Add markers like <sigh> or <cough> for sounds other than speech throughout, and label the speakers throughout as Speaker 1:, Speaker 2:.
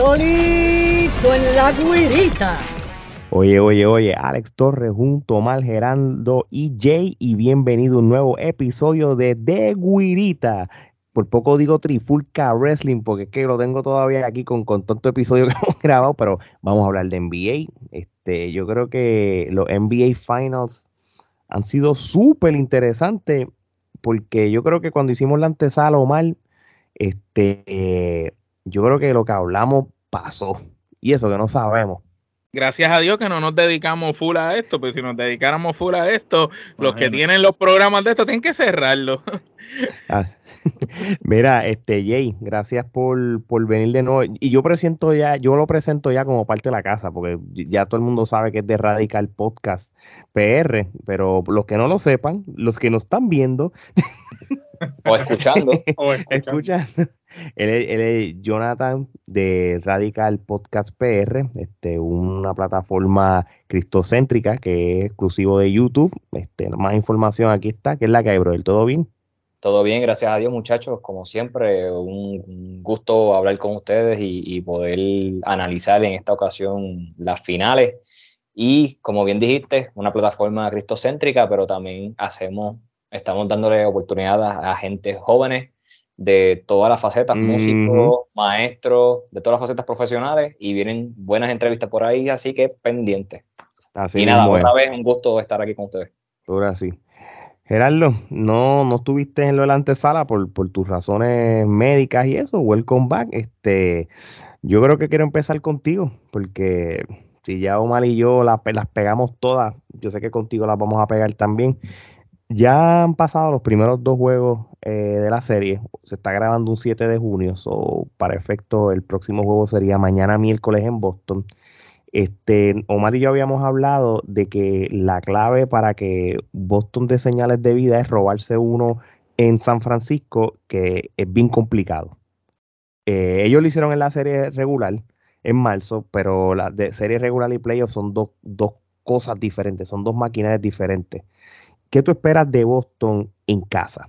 Speaker 1: solito en la guirita.
Speaker 2: Oye, oye, oye, Alex Torres junto a Mal Gerando y Jay y bienvenido a un nuevo episodio de The Guirita. Por poco digo Trifulca Wrestling porque es que lo tengo todavía aquí con, con tanto episodio <laughs> que hemos grabado, pero vamos a hablar de NBA. Este, yo creo que los NBA Finals han sido súper interesantes porque yo creo que cuando hicimos la antesala o mal, este, yo creo que lo que hablamos pasó y eso que no sabemos
Speaker 3: gracias a Dios que no nos dedicamos full a esto, pues si nos dedicáramos full a esto, los que tienen los programas de esto tienen que cerrarlo. <laughs>
Speaker 2: Ah, <laughs> mira, este Jay, gracias por, venir de nuevo. Y yo presento ya, yo lo presento ya como parte de la casa, porque ya todo el mundo sabe que es de Radical Podcast PR, pero los que no lo sepan, los que nos están viendo <laughs>
Speaker 4: o escuchando, <laughs>
Speaker 2: o escuchando él es, Jonathan de Radical Podcast PR, este, una plataforma cristocéntrica que es exclusivo de YouTube. Este, más información aquí está, que es la que hay, bro. ¿Todo bien?
Speaker 4: Todo bien, gracias a Dios, muchachos. Como siempre, un gusto hablar con ustedes y, poder analizar en esta ocasión las finales. Y como bien dijiste, una plataforma cristocéntrica, pero también hacemos, estamos dándole oportunidad a, a gente jóvenes de todas las facetas, músicos, maestros, de todas las facetas profesionales y vienen buenas entrevistas por ahí, así que pendiente. y nada, otra vez un gusto estar aquí con ustedes.
Speaker 2: Ahora sí. Gerardo, no, no estuviste en lo de la antesala por, por tus razones médicas y eso. Welcome back. Este, yo creo que quiero empezar contigo, porque si ya Omar y yo las, las pegamos todas, yo sé que contigo las vamos a pegar también. Ya han pasado los primeros dos juegos eh, de la serie. Se está grabando un 7 de junio. So, para efecto, el próximo juego sería mañana miércoles en Boston. Este, Omar y yo habíamos hablado de que la clave para que Boston dé señales de vida es robarse uno en San Francisco, que es bien complicado. Eh, ellos lo hicieron en la serie regular en marzo, pero la de serie regular y playoff son dos, dos cosas diferentes, son dos maquinarias diferentes. ¿Qué tú esperas de Boston en casa?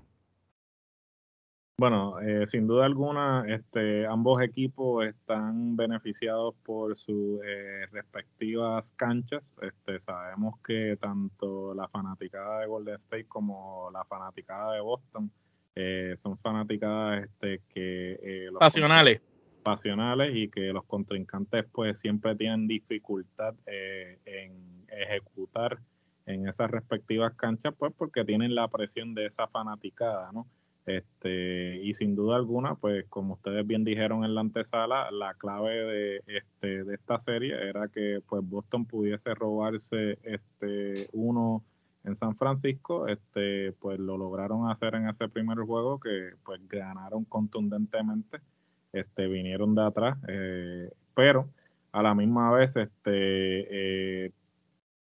Speaker 5: Bueno, eh, sin duda alguna, este, ambos equipos están beneficiados por sus eh, respectivas canchas. Este, sabemos que tanto la fanaticada de Golden State como la fanaticada de Boston eh, son fanaticadas este, que
Speaker 3: pasionales
Speaker 5: pasionales y que los contrincantes pues siempre tienen dificultad en ejecutar en esas respectivas canchas, pues porque tienen la presión de esa fanaticada, ¿no? Este, y sin duda alguna, pues como ustedes bien dijeron en la antesala, la clave de, este, de esta serie era que pues Boston pudiese robarse este, uno en San Francisco, este, pues lo lograron hacer en ese primer juego que pues ganaron contundentemente, este, vinieron de atrás, eh, pero a la misma vez este, eh,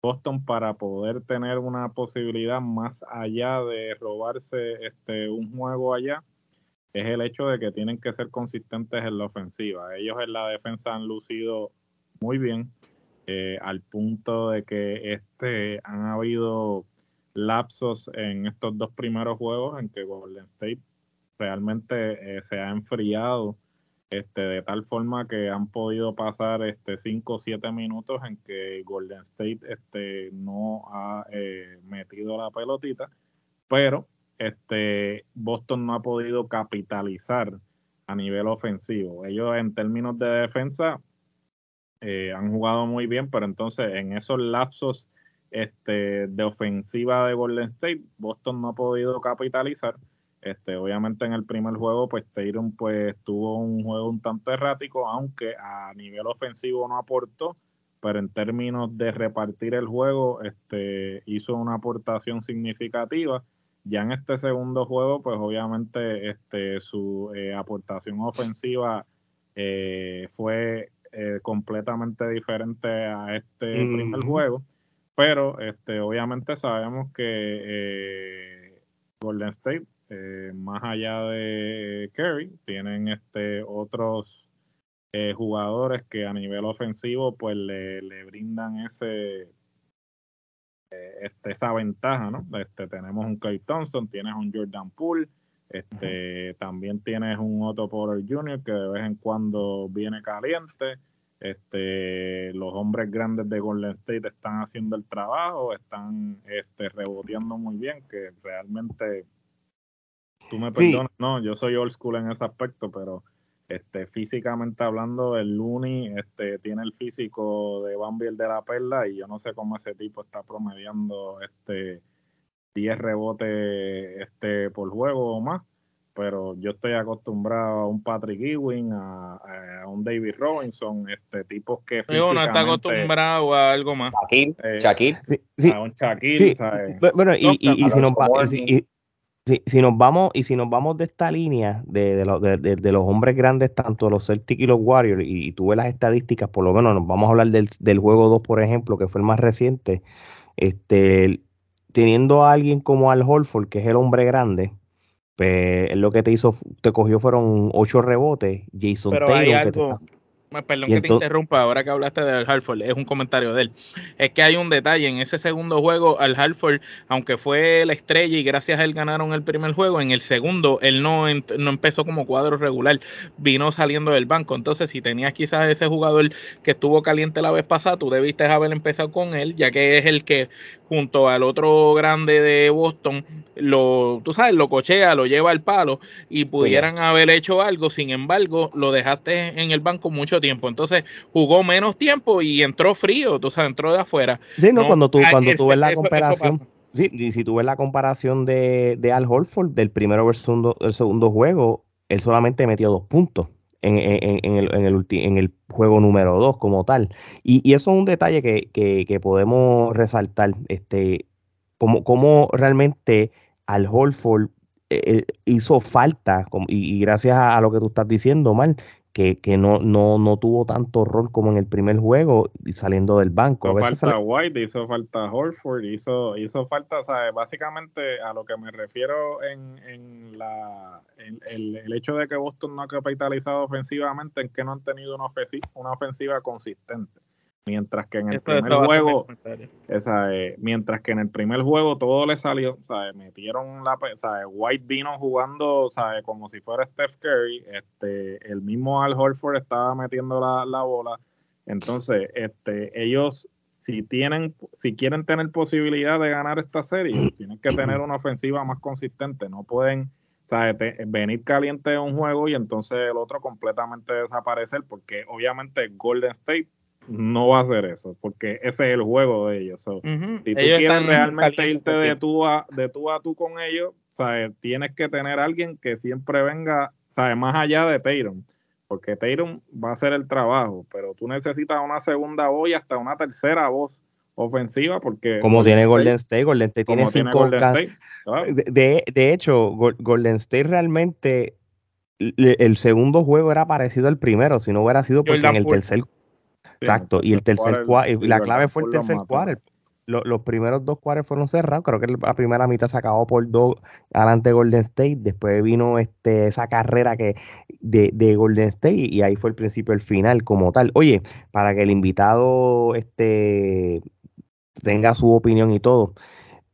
Speaker 5: Boston para poder tener una posibilidad más allá de robarse este un juego allá es el hecho de que tienen que ser consistentes en la ofensiva. Ellos en la defensa han lucido muy bien eh, al punto de que este han habido lapsos en estos dos primeros juegos en que Golden State realmente eh, se ha enfriado este, de tal forma que han podido pasar este 5 o 7 minutos en que Golden State este, no ha eh, metido la pelotita, pero este, Boston no ha podido capitalizar a nivel ofensivo. Ellos en términos de defensa eh, han jugado muy bien, pero entonces en esos lapsos este, de ofensiva de Golden State, Boston no ha podido capitalizar este, obviamente en el primer juego, pues Tatum pues tuvo un juego un tanto errático, aunque a nivel ofensivo no aportó, pero en términos de repartir el juego, este, hizo una aportación significativa. Ya en este segundo juego, pues obviamente este, su eh, aportación ofensiva eh, fue eh, completamente diferente a este primer juego, pero este, obviamente sabemos que Golden State eh, más allá de Kerry, tienen este otros eh, jugadores que a nivel ofensivo pues le, brindan ese eh, este, esa ventaja, ¿no? Este, tenemos un Clay Thompson, tienes un Jordan Poole, Este, También tienes un Otto Porter Jr. que de vez en cuando viene caliente. Este, los hombres grandes de Golden State están haciendo el trabajo, están este, reboteando muy bien, que realmente, tú me perdonas, no, yo soy old school en ese aspecto, pero este, físicamente hablando, el Looney este, tiene el físico de Bambi el de la perla y yo no sé cómo ese tipo está promediando este 10 rebotes este, por juego o más pero yo estoy acostumbrado a un Patrick Ewing, a, un David Robinson, este tipos que
Speaker 3: físicamente... no está acostumbrado a algo más.
Speaker 4: Shaquille,
Speaker 5: eh, A un Shaquille, ¿sabes?
Speaker 2: Bueno, y, y, si, nos si, nos vamos y si nos vamos de esta línea de, de, de, los hombres grandes, tanto los Celtics y los Warriors, y, tú ves las estadísticas, por lo menos nos vamos a hablar del, del juego 2, por ejemplo, que fue el más reciente, este, teniendo a alguien como Al Holford, que es el hombre grande, pues lo que te hizo, te cogió fueron ocho rebotes. Jason Taylor,
Speaker 3: Perdón que te interrumpa, ahora que hablaste de Al Hartford, es un comentario de él. Es que hay un detalle, en ese segundo juego, Al Hartford, aunque fue la estrella y gracias a él ganaron el primer juego, en el segundo él no, no empezó como cuadro regular, vino saliendo del banco. Entonces, si tenías quizás ese jugador que estuvo caliente la vez pasada, tú debiste haber empezado con él, ya que es el que junto al otro grande de Boston, lo, tú sabes, lo cochea, lo lleva al palo y pudieran haber hecho algo, sin embargo, lo dejaste en el banco mucho tiempo, entonces jugó menos tiempo y entró frío, tú sabes, entró de afuera.
Speaker 2: Sí, no, cuando tú, cuando tú ves la comparación, sí, si tú ves la comparación de, de Al Holford del primero versus segundo, el segundo juego, él solamente metió dos puntos en, el, en, el, en el juego número 2 como tal. Y, eso es un detalle que, podemos resaltar, este, como, como realmente al Holford eh, eh, hizo falta, y, y, gracias a, lo que tú estás diciendo, Mal, que, que no, no, no, tuvo tanto rol como en el primer juego y saliendo del banco.
Speaker 5: Hizo falta White, hizo falta Horford, hizo, hizo falta, ¿sabes? básicamente a lo que me refiero en, en la, el, el, hecho de que Boston no ha capitalizado ofensivamente en que no han tenido una ofensiva, una ofensiva consistente. Mientras que en el primer juego, esa, eh, mientras que en el primer juego todo le salió, ¿sabes? metieron la, ¿sabes? White vino jugando, ¿sabes? como si fuera Steph Curry, este, el mismo Al Horford estaba metiendo la, la bola, entonces, este, ellos si tienen, si quieren tener posibilidad de ganar esta serie, <clears throat> tienen que tener una ofensiva más consistente, no pueden ¿sabes? venir caliente de un juego y entonces el otro completamente desaparecer, porque obviamente Golden State no va a hacer eso, porque ese es el juego de ellos. Si tú quieres realmente irte de tú, a, de tú a tú con ellos, ¿sabes? tienes que tener alguien que siempre venga, ¿sabes? más allá de Tatum, porque Tatum va a hacer el trabajo, pero tú necesitas una segunda voz y hasta una tercera voz ofensiva porque
Speaker 2: como tiene Golden State, Golden State tiene cinco de, de, hecho Golden State realmente el segundo juego era parecido al primero si no hubiera sido porque en el tercer Exacto, y el tercer cuarto, la clave fue el tercer cuarto. Los, primeros dos cuartos fueron cerrados, creo que la primera mitad se acabó por dos adelante Golden State, después vino este, esa carrera que de, de Golden State y ahí fue el principio, el final como tal. Oye, para que el invitado este, tenga su opinión y todo,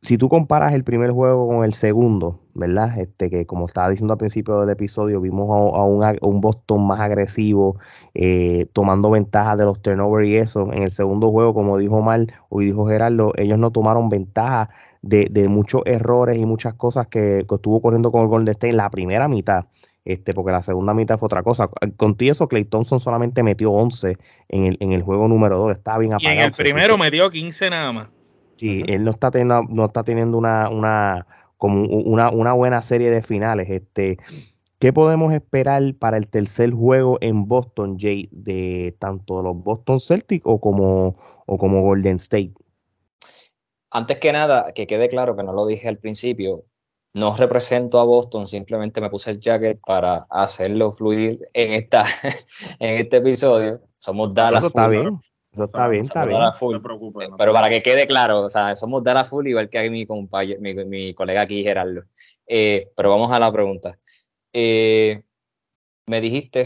Speaker 2: si tú comparas el primer juego con el segundo, ¿verdad? Este, que como estaba diciendo al principio del episodio, vimos a, un, Boston más agresivo, eh, tomando ventaja de los turnovers y eso. En el segundo juego, como dijo Mal o dijo Gerardo, ellos no tomaron ventaja de, muchos errores y muchas cosas que, estuvo corriendo con el Golden State en la primera mitad. Este, porque la segunda mitad fue otra cosa. Contigo eso, Clay Thompson solamente metió 11 en el, en el juego número 2, estaba bien apagado.
Speaker 3: Y en el primero metió 15 nada más.
Speaker 2: Sí, él no está teniendo, no está teniendo una, una, como una, una buena serie de finales. Este, ¿Qué podemos esperar para el tercer juego en Boston, Jay, de tanto los Boston Celtics o como, o como Golden State?
Speaker 4: Antes que nada, que quede claro que no lo dije al principio, no represento a Boston, simplemente me puse el jacket para hacerlo fluir en, esta, <laughs> en este episodio. Somos Dallas.
Speaker 2: Eso está bien. Eso está bien, está bien.
Speaker 4: Pero para que quede claro, o sea, somos de la full igual que mi, compañero, mi, colega aquí, Gerardo. Eh, pero vamos a la pregunta. Eh, me dijiste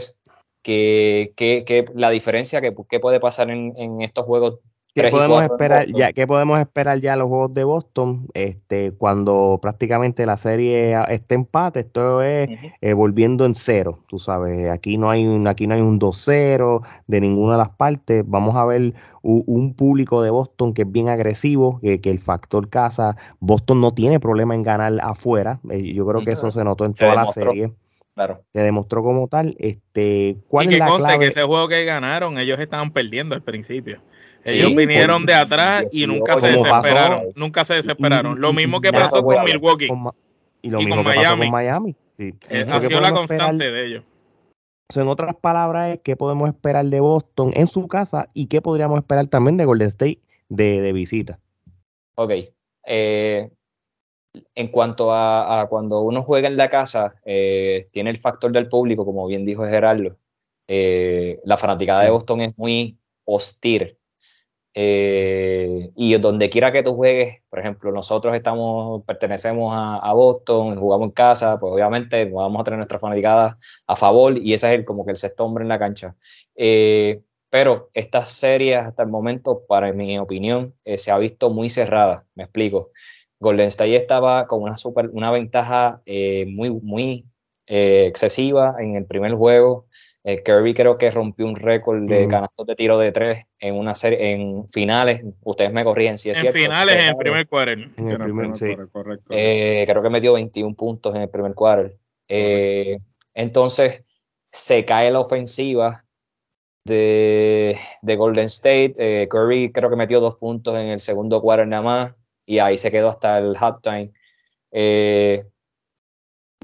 Speaker 4: que, que, la diferencia, que, puede pasar en, estos juegos
Speaker 2: ¿Qué podemos esperar ya? ¿Qué podemos esperar ya los juegos de Boston? Este, cuando prácticamente la serie esté empate, esto es eh, volviendo en cero. Tú sabes, aquí no hay un, aquí no hay un 2-0 de ninguna de las partes. Vamos a ver un, público de Boston que es bien agresivo, que, el factor casa. Boston no tiene problema en ganar afuera. Eh, yo creo que eso se notó en toda la serie.
Speaker 4: Claro.
Speaker 2: Se demostró como tal. Este, ¿cuál
Speaker 3: y
Speaker 2: es
Speaker 3: que
Speaker 2: la
Speaker 3: que ese juego que ganaron, ellos estaban perdiendo al principio. Ellos vinieron de atrás y nunca se desesperaron. nunca se desesperaron. Lo mismo que pasó con Milwaukee.
Speaker 2: y lo mismo que pasó con Miami.
Speaker 3: Sí. Eh, ha sido la constante de ellos.
Speaker 2: en otras palabras, ¿qué podemos esperar de Boston en su casa y qué podríamos esperar también de Golden State de, visita?
Speaker 4: Ok. Eh, en cuanto a, cuando uno juega en la casa, eh, tiene el factor del público, como bien dijo Gerardo. la fanaticada de Boston es muy hostil eh, y donde quiera que tú juegues, por ejemplo, nosotros estamos, pertenecemos a, Boston, jugamos en casa, pues obviamente vamos a tener nuestra fanaticada a favor y ese es el, como que el sexto hombre en la cancha. Eh, pero estas series hasta el momento, para mi opinión, eh, se ha visto muy cerrada. Me explico. Golden State estaba con una, super, una ventaja muy, muy excesiva en el primer juego. Eh, Kirby creo que rompió un récord de canastos de tiro de tres en una serie, en finales. Ustedes me corrigen si es
Speaker 3: en
Speaker 4: cierto.
Speaker 3: Finales, en el primer quarter.
Speaker 2: En el primer, sí.
Speaker 4: correcto. Eh, creo que metió 21 puntos en el primer quarter. Eh, entonces, se cae la ofensiva de, de Golden State. Curry creo que metió dos puntos en el segundo quarter nada más. Y ahí se quedó hasta el halftime.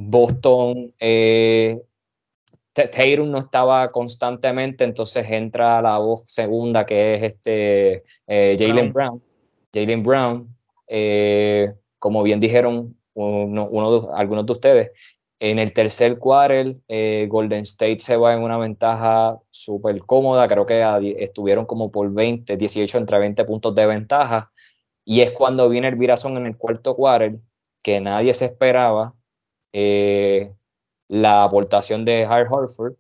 Speaker 4: Boston Tatum no estaba constantemente, entonces entra la voz segunda que es este eh, Jalen Brown. Jalen Brown, eh, como bien dijeron uno, de, algunos de ustedes, en el tercer quarter eh, Golden State se va en una ventaja súper cómoda, creo que estuvieron como por 20, 18 entre 20 puntos de ventaja, y es cuando viene el virazón en el cuarto quarter, que nadie se esperaba. Eh, la aportación de Hart Horford,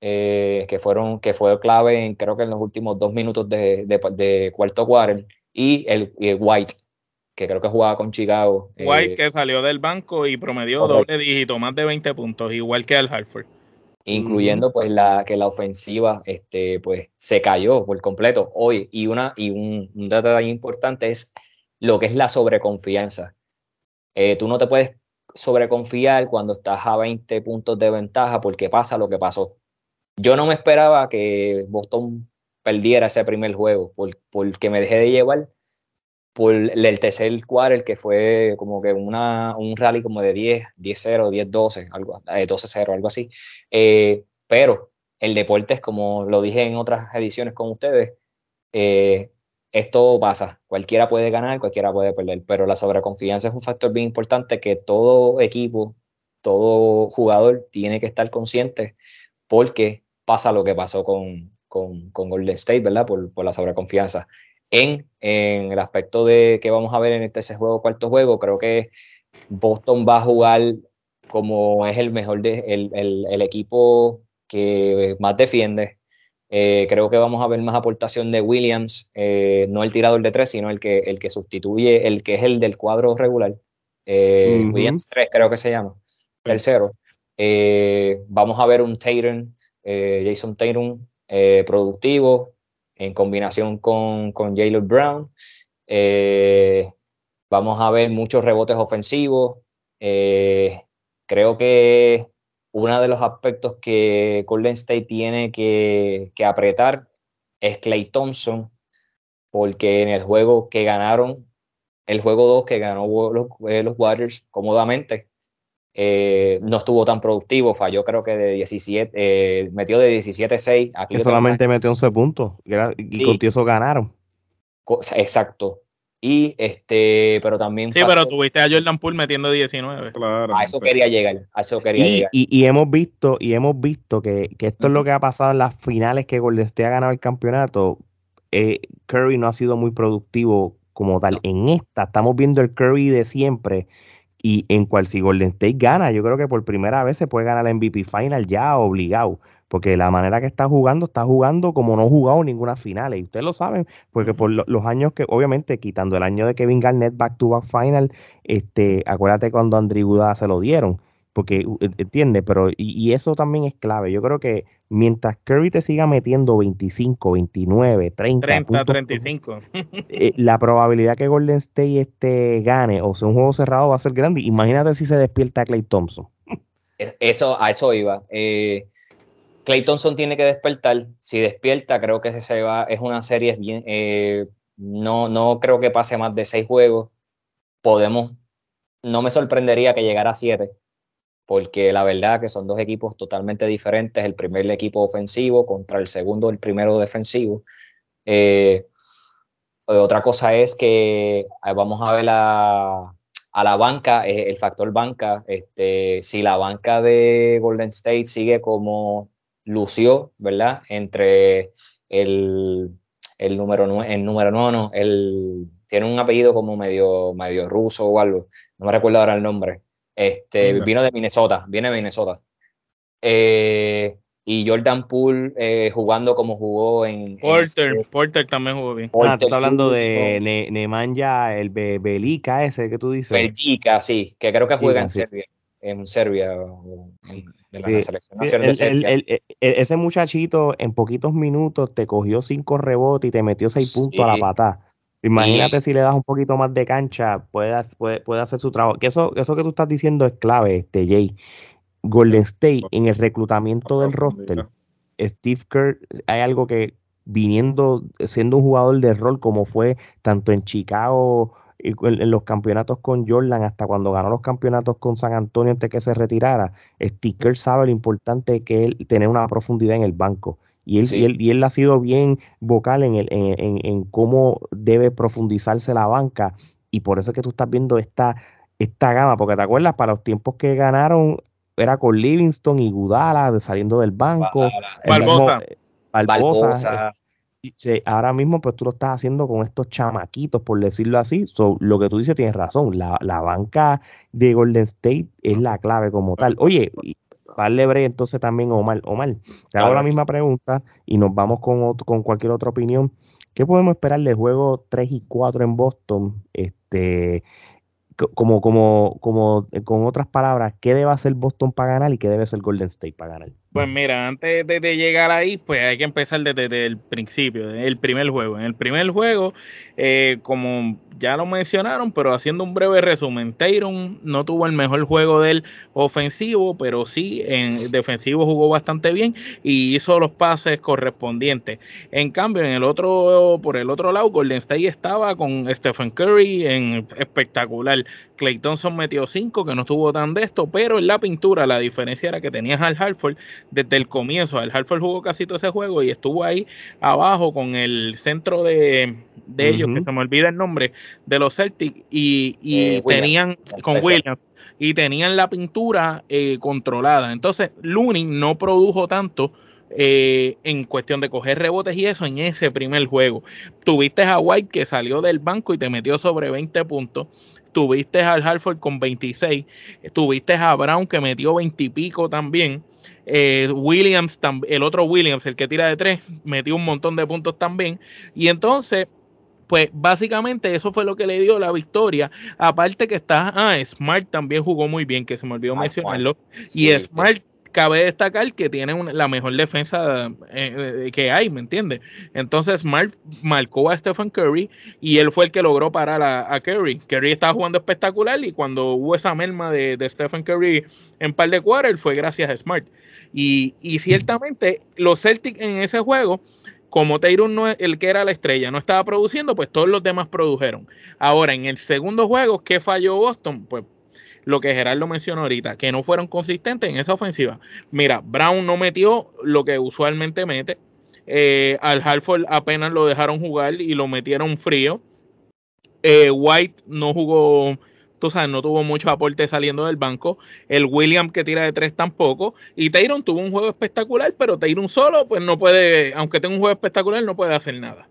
Speaker 4: eh, que, fueron, que fue clave en, creo que en los últimos dos minutos de, de, cuarto quarter, y el, White, que creo que jugaba con Chicago.
Speaker 3: White eh, que salió del banco y promedió doble dígito, más de 20 puntos, igual que al Hartford.
Speaker 4: Incluyendo pues la que la ofensiva este, pues, se cayó por completo hoy. Y, una, y un, un dato importante es lo que es la sobreconfianza. Eh, tú no te puedes sobreconfiar cuando estás a 20 puntos de ventaja porque pasa lo que pasó. Yo no me esperaba que Boston perdiera ese primer juego porque me dejé de llevar por el tercer quarter que fue como que una, un rally como de 10, 10-0, 10-12, algo, 12-0, eh, algo así. Eh, pero el deporte es como lo dije en otras ediciones con ustedes, eh, esto pasa, cualquiera puede ganar, cualquiera puede perder, pero la sobreconfianza es un factor bien importante que todo equipo, todo jugador tiene que estar consciente porque pasa lo que pasó con, con, Golden State, ¿verdad? Por, la sobreconfianza. En, en, el aspecto de que vamos a ver en este juego, cuarto juego, creo que Boston va a jugar como es el mejor, el, el equipo que más defiende, eh, creo que vamos a ver más aportación de Williams, eh, no el tirador de tres, sino el que, el que sustituye, el que es el del cuadro regular. Eh, Williams 3 creo que se llama, tercero. vamos a ver un Tatum, Jason Tatum productivo en combinación con, con Jalen Brown. vamos a ver muchos rebotes ofensivos. creo que uno de los aspectos que Golden State tiene que, apretar es Clay Thompson, porque en el juego que ganaron, el juego 2 que ganó los, eh, los Warriors cómodamente, eh, no estuvo tan productivo, falló creo que de 17, eh, metió de 17-6.
Speaker 2: Que solamente metió 11 puntos y con eso ganaron.
Speaker 4: Exacto. Y este, pero también.
Speaker 3: Sí, pero tuviste a Jordan Poole metiendo 19.
Speaker 4: a eso quería llegar. A eso quería
Speaker 2: y,
Speaker 4: llegar.
Speaker 2: Y, hemos visto, y hemos visto que, esto es lo que ha pasado en las finales que Golden State ha ganado el campeonato. Eh, Curry no ha sido muy productivo como tal. En esta estamos viendo el Curry de siempre. Y en cual si Golden State gana, yo creo que por primera vez se puede ganar la MVP Final ya obligado. Porque la manera que está jugando, está jugando como no ha jugado ninguna final, y ustedes lo saben, porque por los años que, obviamente, quitando el año de Kevin Garnett back to back final, este, acuérdate cuando Andrew Guda se lo dieron, porque, entiende, pero, y, eso también es clave, yo creo que mientras Curry te siga metiendo 25, 29, 30,
Speaker 3: 30 35,
Speaker 2: la probabilidad que Golden State este, gane o sea un juego cerrado va a ser grande, imagínate si se despierta Clay Thompson.
Speaker 4: Eso, a eso iba. Eh, Clay Thompson tiene que despertar. Si despierta, creo que se va. Es una serie bien. Eh, no, no creo que pase más de seis juegos. Podemos. No me sorprendería que llegara a siete. Porque la verdad que son dos equipos totalmente diferentes. El primer equipo ofensivo contra el segundo, el primero defensivo. Eh, otra cosa es que vamos a ver la, a la banca, eh, el factor banca, este, si la banca de Golden State sigue como lució, ¿verdad? Entre el, el número el número no, el, tiene un apellido como medio, medio ruso o algo, no me recuerdo ahora el nombre. Este, vino de Minnesota, viene de Minnesota. Eh, y Jordan Poole eh, jugando como jugó en.
Speaker 3: Porter, Porter también jugó bien.
Speaker 2: ah, tú estás hablando de ne Nemanja, el Belica ese que tú dices.
Speaker 4: Belica, sí, que creo que juega en Serbia. En Serbia, de la selección nacional de Serbia.
Speaker 2: ese muchachito en poquitos minutos te cogió cinco rebotes y te metió seis puntos a la patada. Imagínate si le das un poquito más de cancha, puede, puede, puede hacer su trabajo. Que eso, eso que tú estás diciendo es clave, este Jay. Golden State en el reclutamiento del roster, Steve Kerr, hay algo que viniendo, siendo un jugador de rol como fue tanto en Chicago, en, los campeonatos con Jordan, hasta cuando ganó los campeonatos con San Antonio antes que se retirara, Steve Kerr sabe lo importante que es tener una profundidad en el banco. Y él, y él, ha sido bien vocal en, el, en, en, cómo debe profundizarse la banca. Y por eso es que tú estás viendo esta, esta gama, porque te acuerdas, para los tiempos que ganaron, era con Livingston y Gudala saliendo del banco.
Speaker 3: Barbosa.
Speaker 2: Barbosa. Eh, ahora mismo, pues tú lo estás haciendo con estos chamaquitos, por decirlo así. lo que tú dices tienes razón. La, banca de Golden State es la clave como tal. Oye, darle breve entonces también Omar. Omar, te hago la misma pregunta y nos vamos con, con cualquier otra opinión. ¿Qué podemos esperar del juego 3 y 4 en Boston? Este, como, como, como, eh, con otras palabras, ¿qué debe hacer Boston para ganar y qué debe hacer Golden State para ganar?
Speaker 3: Pues mira, antes de, llegar ahí, pues hay que empezar desde, el principio, desde el primer juego. En el primer juego, eh, como ya lo mencionaron, pero haciendo un breve resumen, Tayron no tuvo el mejor juego del ofensivo, pero sí en defensivo jugó bastante bien y hizo los pases correspondientes. En cambio, en el otro, por el otro lado, Golden State estaba con Stephen Curry en espectacular. Clay Thompson metió cinco, que no estuvo tan de esto, pero en la pintura la diferencia era que tenías al Hartford desde el comienzo. El Hartford jugó casi todo ese juego y estuvo ahí abajo con el centro de, ellos, que se me olvida el nombre, de los Celtics, y, eh, tenían con Williams. Y tenían la pintura eh, controlada. Entonces, Looney no produjo tanto eh, en cuestión de coger rebotes y eso en ese primer juego. Tuviste a White que salió del banco y te metió sobre 20 puntos. Tuviste al Hartford con 26. Tuviste a Brown que metió 20 y pico también. Eh, Williams, el otro Williams, el que tira de tres, metió un montón de puntos también. Y entonces, pues básicamente eso fue lo que le dio la victoria. Aparte que está, ah, Smart también jugó muy bien, que se me olvidó ah, mencionarlo. y Smart cabe destacar que tiene la mejor defensa eh, que hay, ¿me entiendes? Entonces Smart marcó a Stephen Curry y él fue el que logró parar a, Curry. Curry estaba jugando espectacular y cuando hubo esa merma de, Stephen Curry en par de cuadros, fue gracias a Smart. Y, ciertamente los Celtics en ese juego, como Tyrone no es el que era la estrella, no estaba produciendo, pues todos los demás produjeron. Ahora, en el segundo juego, ¿qué falló Boston? Pues lo que Gerardo mencionó ahorita, que no fueron consistentes en esa ofensiva. Mira, Brown no metió lo que usualmente mete. Eh, al Halford apenas lo dejaron jugar y lo metieron frío. Eh, White no jugó tú sabes, no tuvo mucho aporte saliendo del banco. El William que tira de tres tampoco. Y Tayron tuvo un juego espectacular, pero Tayron solo, pues no puede, aunque tenga un juego espectacular, no puede hacer nada.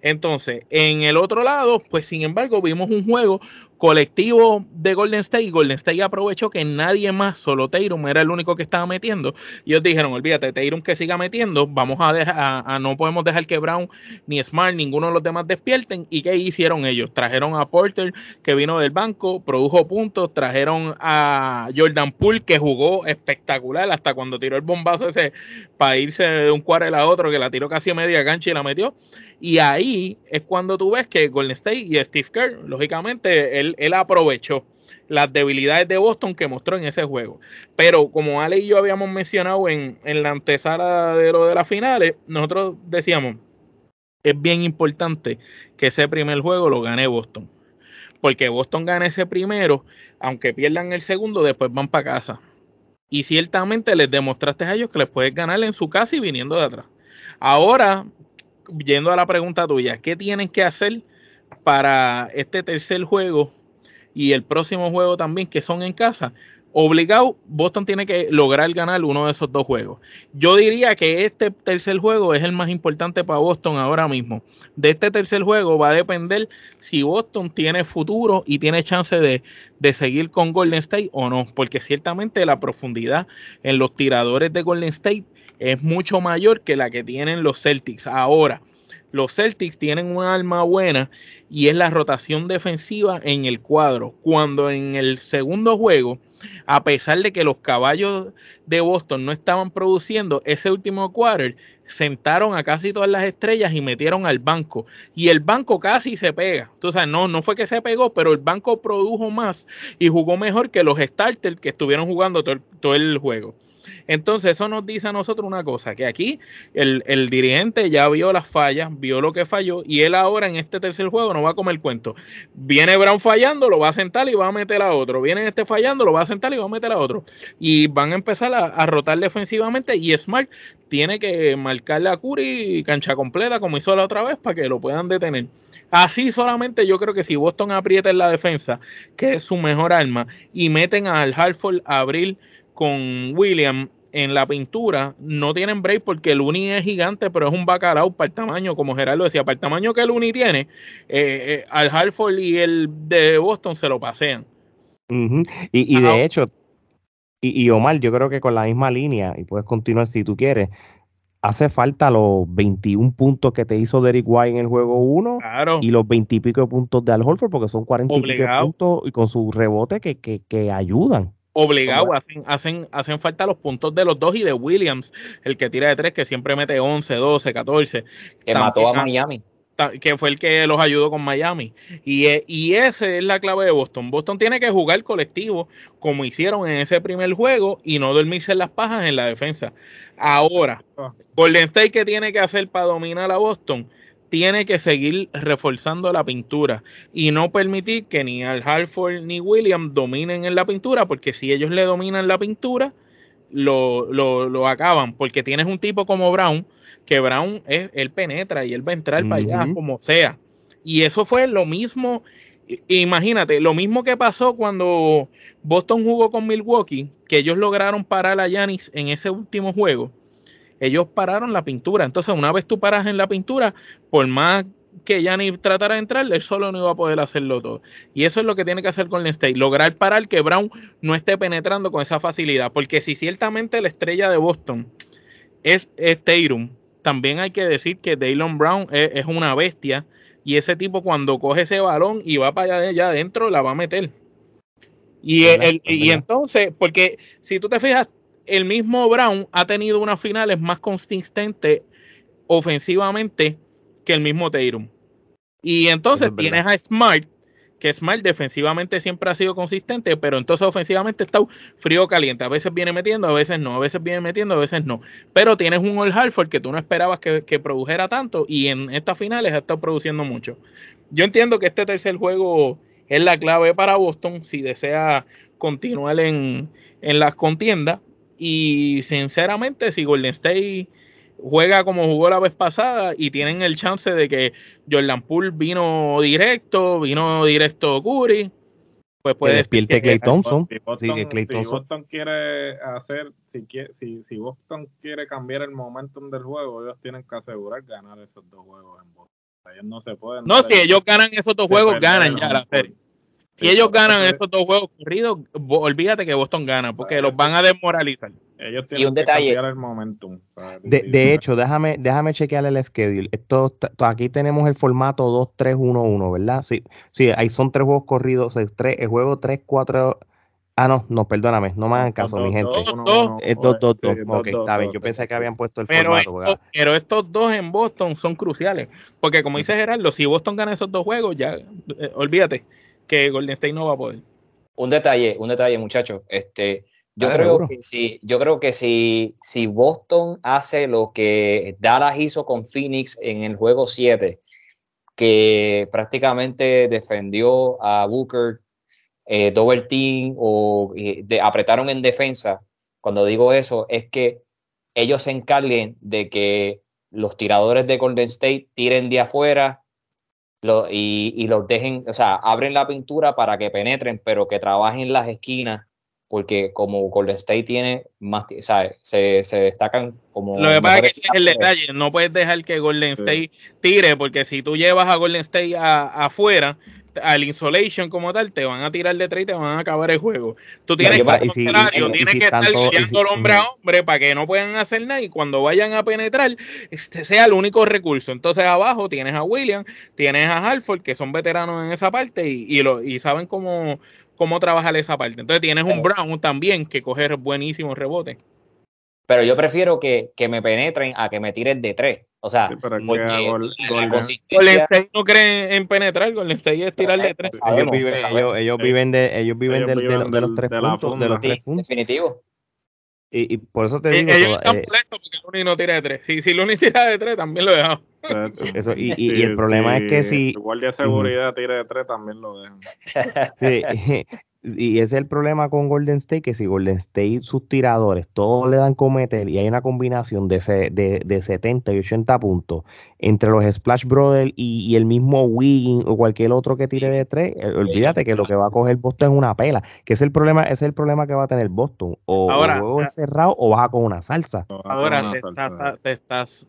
Speaker 3: Entonces, en el otro lado, pues sin embargo, vimos un juego colectivo de Golden State y Golden State aprovechó que nadie más, solo Tatum era el único que estaba metiendo. Y ellos dijeron, olvídate, Tatum que siga metiendo, vamos a dejar, a, no podemos dejar que Brown ni Smart, ninguno de los demás despierten. ¿Y qué hicieron ellos? Trajeron a Porter, que vino del banco, produjo puntos, trajeron a Jordan Poole, que jugó espectacular hasta cuando tiró el bombazo ese para irse de un cuadro a otro, que la tiró casi a media cancha y la metió. Y ahí es cuando tú ves que Golden State y Steve Kerr, lógicamente, él, él aprovechó las debilidades de Boston que mostró en ese juego. Pero como Ale y yo habíamos mencionado en, en la antesala de lo de las finales, nosotros decíamos, es bien importante que ese primer juego lo gane Boston. Porque Boston gane ese primero, aunque pierdan el segundo, después van para casa. Y ciertamente les demostraste a ellos que les puedes ganar en su casa y viniendo de atrás. Ahora yendo a la pregunta tuya, ¿qué tienen que hacer para este tercer juego y el próximo juego también, que son en casa? Obligado, Boston tiene que lograr ganar uno de esos dos juegos. Yo diría que este tercer juego es el más importante para Boston ahora mismo. De este tercer juego va a depender si Boston tiene futuro y tiene chance de, de seguir con Golden State o no, porque ciertamente la profundidad en los tiradores de Golden State es mucho mayor que la que tienen los Celtics. Ahora, los Celtics tienen un arma buena y es la rotación defensiva en el cuadro. Cuando en el segundo juego, a pesar de que los caballos de Boston no estaban produciendo ese último quarter, sentaron a casi todas las estrellas y metieron al banco. Y el banco casi se pega. Entonces, no, no fue que se pegó, pero el banco produjo más y jugó mejor que los starters que estuvieron jugando todo el juego. Entonces, eso nos dice a nosotros una cosa, que aquí el, dirigente ya vio las fallas, vio lo que falló, y él ahora en este tercer juego no va a comer cuento. Viene Brown fallando, lo va a sentar y va a meter a otro. Viene este fallando, lo va a sentar y va a meter a otro. Y van a empezar a, rotar defensivamente y Smart tiene que marcarle a Curry cancha completa como hizo la otra vez para que lo puedan detener. Así solamente yo creo que si Boston aprieta en la defensa, que es su mejor arma, y meten al Hartford a abrir con William en la pintura no tienen break porque el Uni es gigante, pero es un bacalao para el tamaño, como Gerardo decía, para el tamaño que el Uni tiene, eh, eh, al Hartford y el de Boston se lo pasean.
Speaker 2: Y, de hecho, y, Omar, yo creo que con la misma línea, y puedes continuar si tú quieres, hace falta los 21 puntos que te hizo Derek White en el juego 1 y los 20 y pico puntos de Al Horford, porque son 40 y pico puntos y con su rebote que, que, que ayudan
Speaker 3: obligado, hacen, hacen, hacen falta los puntos de los dos y de Williams, el que tira de tres, que siempre mete 11, 12, 14.
Speaker 4: Que mató a Miami.
Speaker 3: Que fue el que los ayudó con Miami. Y, e, y esa es la clave de Boston. Boston tiene que jugar colectivo, como hicieron en ese primer juego, y no dormirse en las pajas en la defensa. Ahora, ah. Golden State, ¿qué tiene que hacer para dominar a Boston? Tiene que seguir reforzando la pintura y no permitir que ni al Hartford ni William dominen en la pintura, porque si ellos le dominan la pintura, lo, lo, acaban, porque tienes un tipo como Brown, que Brown es, él penetra y él va a entrar para allá como sea. Y eso fue lo mismo, imagínate, lo mismo que pasó cuando Boston jugó con Milwaukee, que ellos lograron parar a Yanis en ese último juego ellos pararon la pintura. Entonces, una vez tú paras en la pintura, por más que Yanni tratara de entrar, él solo no iba a poder hacerlo todo. Y eso es lo que tiene que hacer con el State, lograr parar que Brown no esté penetrando con esa facilidad. Porque si ciertamente la estrella de Boston es, es también hay que decir que Daylon Brown es, una bestia. Y ese tipo cuando coge ese balón y va para allá adentro, la va a meter. Y, y entonces, porque si tú te fijas, el mismo Brown ha tenido unas finales más consistentes ofensivamente que el mismo Tatum. Y entonces tienes a Smart, que Smart defensivamente siempre ha sido consistente, pero entonces ofensivamente está frío caliente. A veces viene metiendo, a veces no, a veces viene metiendo, a veces no. Pero tienes un All Hartford que tú no esperabas que, que, produjera tanto y en estas finales ha estado produciendo mucho. Yo entiendo que este tercer juego es la clave para Boston si desea continuar en, en las contiendas y sinceramente, si Golden State juega como jugó la vez pasada y tienen el chance de que Jordan Poole vino directo, vino directo Curry, pues puede
Speaker 2: despierte Clay Thompson.
Speaker 5: Si Boston, quiere hacer, si, si, si Boston quiere cambiar el momentum del juego, ellos tienen que asegurar ganar esos dos juegos en Boston. Ellos no se pueden.
Speaker 3: No, si ellos ganan esos dos juegos, ganan ya la serie. Si ellos ganan esos dos juegos corridos, olvídate que Boston gana, porque los van a desmoralizar.
Speaker 5: Ellos tienen y un que detalle. el momentum.
Speaker 2: De, de, hecho, déjame, déjame chequear el schedule. Esto, aquí tenemos el formato 2-3-1-1, ¿verdad? Sí, sí, ahí son tres juegos corridos. Tres, el juego 3-4. Ah, no, no, perdóname, no me hagan caso, mi gente. Es 2-2-2. Ok, está bien. Yo pensé que habían puesto el formato.
Speaker 3: pero estos dos en Boston son cruciales. Porque, como dice Gerardo, si Boston gana esos dos juegos, ya eh, olvídate que Golden State no va a poder.
Speaker 4: Un detalle, un detalle, muchachos. Este, yo, creo que si, yo creo que si, si Boston hace lo que Dallas hizo con Phoenix en el juego 7, que prácticamente defendió a Booker, eh, double team o apretaron en defensa, cuando digo eso es que ellos se encarguen de que los tiradores de Golden State tiren de afuera y, los dejen, o sea, abren la pintura para que penetren, pero que trabajen las esquinas, porque como Golden State tiene más, o sea, se, se destacan como...
Speaker 3: Lo que pasa es que es el detalle, no puedes dejar que Golden State tire, porque si tú llevas a Golden State afuera, al insulation como tal, te van a tirar de tres y te van a acabar el juego. Tú tienes que, tienes que estar guiando hombre a hombre para que no puedan hacer nada y cuando vayan a penetrar, este sea el único recurso. Entonces abajo tienes a William, tienes a Halford, que son veteranos en esa parte y, y, lo, y saben cómo, cómo trabajar esa parte. Entonces tienes un Brown también que coger buenísimos rebotes.
Speaker 4: Pero yo prefiero que, que me penetren a que me tiren de tres. O sea, porque
Speaker 3: Golden, State no creen en penetrar, Golden State es tirar de tres.
Speaker 2: Ellos viven, ellos, viven de, ellos viven, de, los tres puntos, de los tres puntos.
Speaker 4: Definitivo.
Speaker 2: Y, y, por eso te digo.
Speaker 3: Ellos están eh, porque Luni no tira de tres. Si, si Luni tira de tres, también lo dejamos.
Speaker 2: Eso, y, y, el problema es que si.
Speaker 5: El guardia de seguridad tira de tres, también lo dejan.
Speaker 2: Sí, <laughs> y ese es el problema con Golden State, que si Golden State, sus tiradores, todos le dan cometer y hay una combinación de, de, de 70 y 80 puntos entre los Splash Brothers y, el mismo Wiggin o cualquier otro que tire de tres, eh, olvídate que lo que va a coger Boston es una pela, que es el problema, ese es el problema que va a tener Boston, o ahora, el juego encerrado o baja con una salsa.
Speaker 3: Ahora te, estás, te estás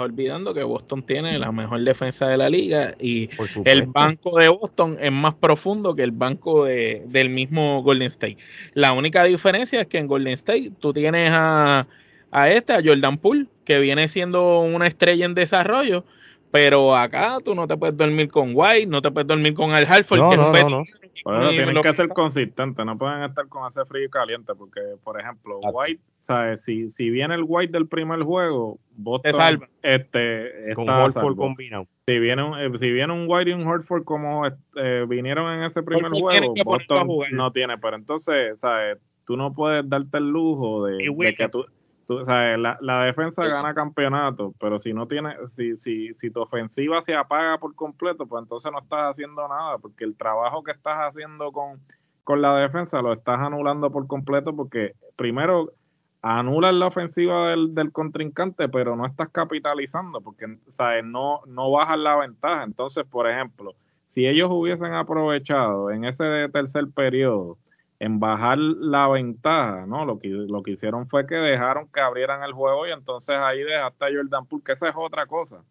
Speaker 3: olvidando que Boston tiene la mejor defensa de la liga y el banco de Boston es más profundo que el banco de, del mismo Golden State. La única diferencia es que en Golden State tú tienes a, a este, a Jordan Poole, que viene siendo una estrella en desarrollo, pero acá tú no te puedes dormir con White, no te puedes dormir con Al Hartford.
Speaker 2: No, que no, no,
Speaker 5: Bueno, tienen que ser consistentes, no pueden estar con ese frío y caliente, porque, por ejemplo, White, ¿sabes? Si, si viene el White del primer juego, Boston
Speaker 3: salva.
Speaker 5: Este,
Speaker 2: con Horford combinado.
Speaker 5: Si viene, un, eh, si viene un White y un Horford como eh, vinieron en ese primer juego, Boston no tiene, pero entonces, ¿sabes? Tú no puedes darte el lujo de, de que tú la, la, defensa gana campeonato, pero si no tiene, si, si, si tu ofensiva se apaga por completo, pues entonces no estás haciendo nada, porque el trabajo que estás haciendo con, con la defensa lo estás anulando por completo, porque primero anulas la ofensiva del, del contrincante, pero no estás capitalizando, porque ¿sabes? No, no bajas la ventaja. Entonces, por ejemplo, si ellos hubiesen aprovechado en ese tercer periodo, en bajar la ventaja, ¿no? Lo que, lo que hicieron fue que dejaron que abrieran el juego y entonces ahí dejaste a Jordan Poole, que esa es otra cosa,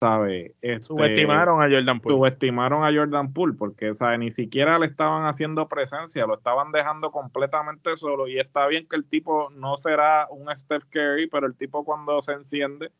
Speaker 5: ¿sabes?
Speaker 3: Este, subestimaron a Jordan Poole.
Speaker 5: Subestimaron a Jordan Poole porque, ¿sabes? Ni siquiera le estaban haciendo presencia, lo estaban dejando completamente solo y está bien que el tipo no será un Steph Curry, pero el tipo cuando se enciende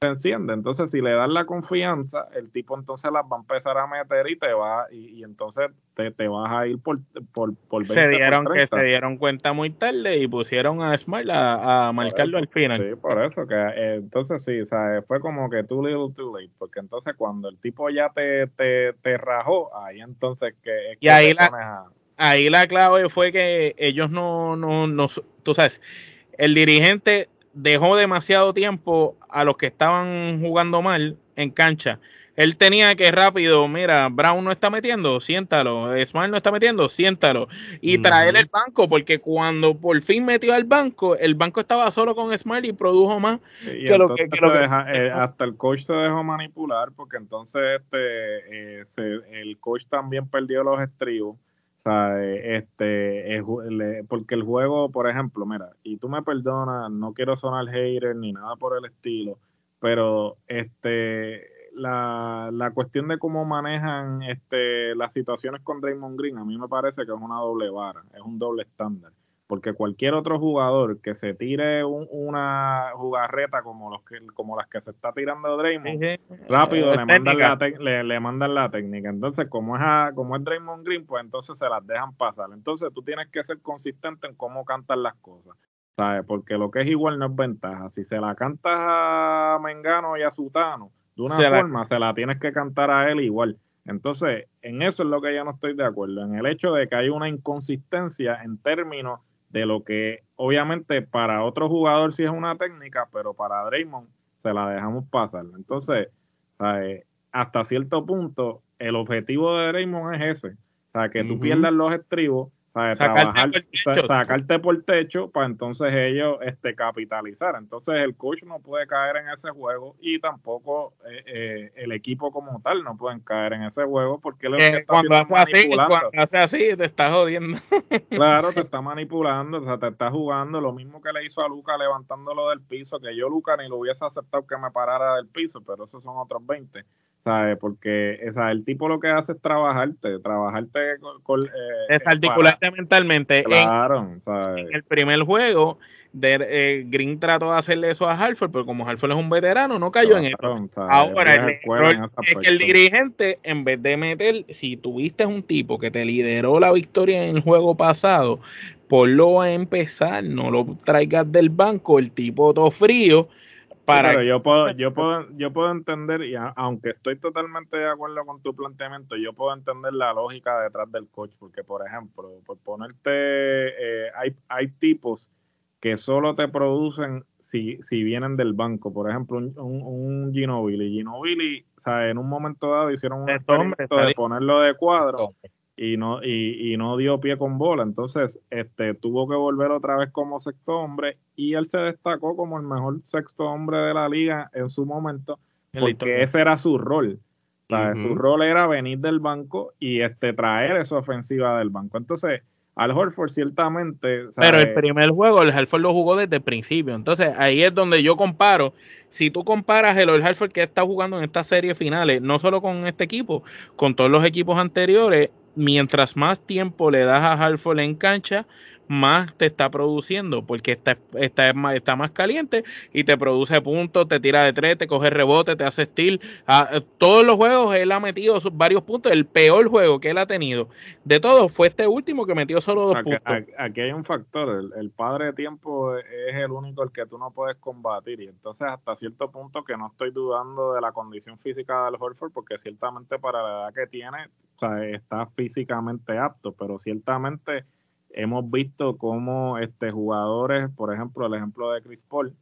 Speaker 5: se enciende. Entonces, si le das la confianza, el tipo entonces las va a empezar a meter y te va, y, entonces te, te, vas a ir por, por, por 20,
Speaker 3: Se dieron que se dieron cuenta muy tarde y pusieron a Smart a, marcarlo al final.
Speaker 5: Sí, por eso que eh, entonces sí, o sea, fue como que too little too late, porque entonces cuando el tipo ya te, te, te rajó, ahí entonces que,
Speaker 3: y ahí la, ahí la clave fue que ellos no, no, no, tú sabes, el dirigente dejó demasiado tiempo a los que estaban jugando mal en cancha. Él tenía que rápido, mira, Brown no está metiendo, siéntalo. Smart no está metiendo, siéntalo. Y traer el banco, porque cuando por fin metió al banco, el banco estaba solo con Smart y produjo más
Speaker 5: que lo que, eh, hasta el coach se dejó manipular, porque entonces este eh, el coach también perdió los estribos este, porque el juego, por ejemplo, mira, y tú me perdonas, no quiero sonar hater ni nada por el estilo, pero este, la, la, cuestión de cómo manejan este, las situaciones con Draymond Green, a mí me parece que es una doble vara, es un doble estándar. Porque cualquier otro jugador que se tire una jugarreta como, los que, como las que se está tirando Draymond, rápido le mandan, la le, mandan, la técnica. Entonces, como es, como es Draymond Green, pues entonces se las dejan pasar. Entonces, tú tienes que ser consistente en cómo cantan las cosas. ¿sabes? Porque lo que es igual no es ventaja. Si se la cantas a Mengano y a Sutano, de una forma, se la tienes que cantar a él igual. Entonces, en eso es lo que yo no estoy de acuerdo, en el hecho de que hay una inconsistencia en términos de lo que, obviamente, para otro jugador sí es una técnica, pero para Draymond se la dejamos pasar. Entonces, hasta cierto punto, el objetivo de Draymond es ese, o sea, que tú pierdas los estribos sacarte, por techo para entonces ellos este, capitalizar. Entonces el coach no puede caer en ese juego y tampoco eh, eh, el equipo como tal no pueden caer en ese juego porque
Speaker 3: eh, cuando, hace así, cuando hace así te está jodiendo.
Speaker 5: claro, te <laughs> está manipulando, o sea, te está jugando lo mismo que le hizo a Luca levantándolo del piso, que yo Luca ni lo hubiese aceptado que me parara del piso, pero esos son otros 20. ¿Sabes? Porque el tipo lo que hace es trabajarte, trabajarte con... Eh,
Speaker 3: Desarticularte mentalmente. Claro, en, el primer juego, de, eh, Green trató de hacerle eso a Hartford, pero como Hartford es un veterano, no cayó en eso. Ahora, el es que el dirigente, en vez de meter, si tuviste un tipo que te lideró la victoria en el juego pasado, ponlo a empezar, no lo traigas del banco, el tipo todo frío
Speaker 5: pero yo puedo, yo puedo, yo puedo entender, y aunque estoy totalmente de acuerdo con tu planteamiento, yo puedo entender la lógica detrás del coach, porque por ejemplo, por ponerte, eh, hay, hay tipos que solo te producen si, si vienen del banco. Por ejemplo, un, un, un Ginobili. Ginobili, o sea, en un momento dado hicieron un experimento de ponerlo de cuadro y no, y, y, no dio pie con bola. Entonces, este, tuvo que volver otra vez como sexto hombre y él se destacó como el mejor sexto hombre de la liga en su momento, porque ese era su rol. Su rol era venir del banco y este, traer esa ofensiva del banco. Entonces, al Horford ciertamente...
Speaker 3: Pero el primer juego, el Horford lo jugó desde el principio. Entonces, ahí es donde yo comparo. Si tú comparas el Horford que está jugando en estas series finales, no solo con este equipo, con todos los equipos anteriores, mientras más tiempo le das a Halford en cancha, más te está produciendo, porque está, está, está más caliente y te produce puntos, te tira de tres, te coge rebote, te hace steal. Ah, todos los juegos él ha metido varios puntos. El peor juego que él ha tenido de todos fue este último que metió solo dos puntos.
Speaker 5: Aquí hay un factor, el, padre de tiempo es el único el que tú no puedes combatir y entonces hasta cierto punto que no estoy dudando de la condición física del Horford porque ciertamente para la edad que tiene está físicamente apto, pero ciertamente hemos visto cómo este, jugadores, por ejemplo, el ejemplo de Chris Paul,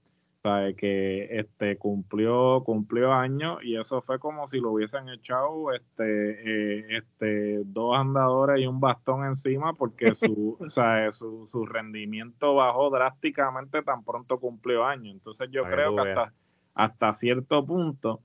Speaker 5: que este, cumplió, cumplió años y eso fue como si lo hubiesen echado este, eh, este, dos andadores y un bastón encima porque su, <laughs> su, su, rendimiento bajó drásticamente tan pronto cumplió años. Entonces yo creo que hasta, hasta cierto punto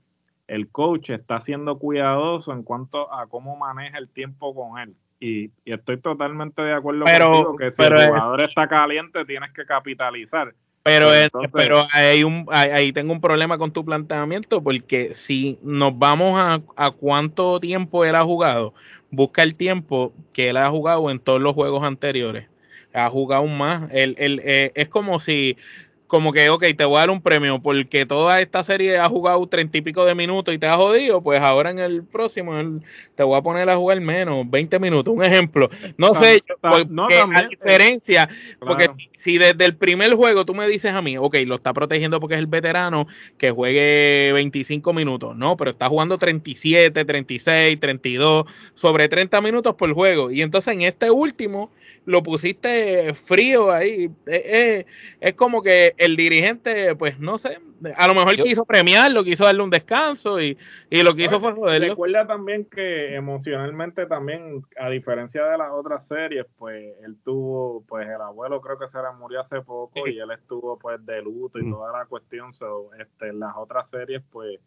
Speaker 5: el coach está siendo cuidadoso en cuanto a cómo maneja el tiempo con él y, estoy totalmente de acuerdo
Speaker 3: pero,
Speaker 5: contigo que si el jugador está caliente tienes que capitalizar.
Speaker 3: Pero, pero hay un, ahí tengo un problema con tu planteamiento porque si nos vamos a, a cuánto tiempo él ha jugado, busca el tiempo que él ha jugado en todos los juegos anteriores. Ha jugado más. Él, él, eh, es como si como que, ok, te voy a dar un premio porque toda esta serie ha jugado treinta y pico de minutos y te ha jodido, pues ahora en el próximo te voy a poner a jugar menos, 20 minutos, un ejemplo. No sé, porque no, a diferencia, porque si, desde el primer juego tú me dices a mí, ok, lo está protegiendo porque es el veterano que juegue 25 minutos, no, pero está jugando 37, 36, 32, sobre 30 minutos por juego. Y entonces en este último lo pusiste frío ahí. es como que el dirigente, pues no sé, a lo mejor quiso premiarlo, quiso darle un descanso y, lo que hizo fue joderlo.
Speaker 5: Recuerda también que emocionalmente también, a diferencia de las otras series, pues él tuvo, pues el abuelo creo que se le murió hace poco y él estuvo pues de luto y mm. toda la cuestión. So, este, en las otras series, pues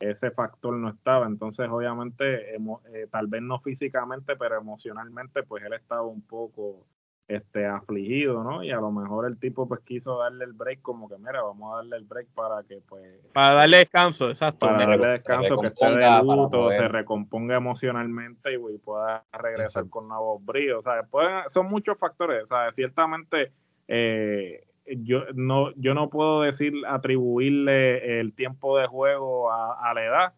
Speaker 5: ese factor no estaba. Entonces, obviamente, eh, tal vez no físicamente, pero emocionalmente, pues él estaba un poco este, afligido, ¿no? Y a lo mejor el tipo pues quiso darle el break como que, mira, vamos a darle el break para que pues...
Speaker 3: Para darle descanso, exacto.
Speaker 5: Para darle descanso, que esté de luto, se recomponga emocionalmente y, pueda regresar con nuevos brillos. O sea, son muchos factores, o sea, ciertamente... Eh, yo no, yo no puedo decir atribuirle el tiempo de juego a la edad,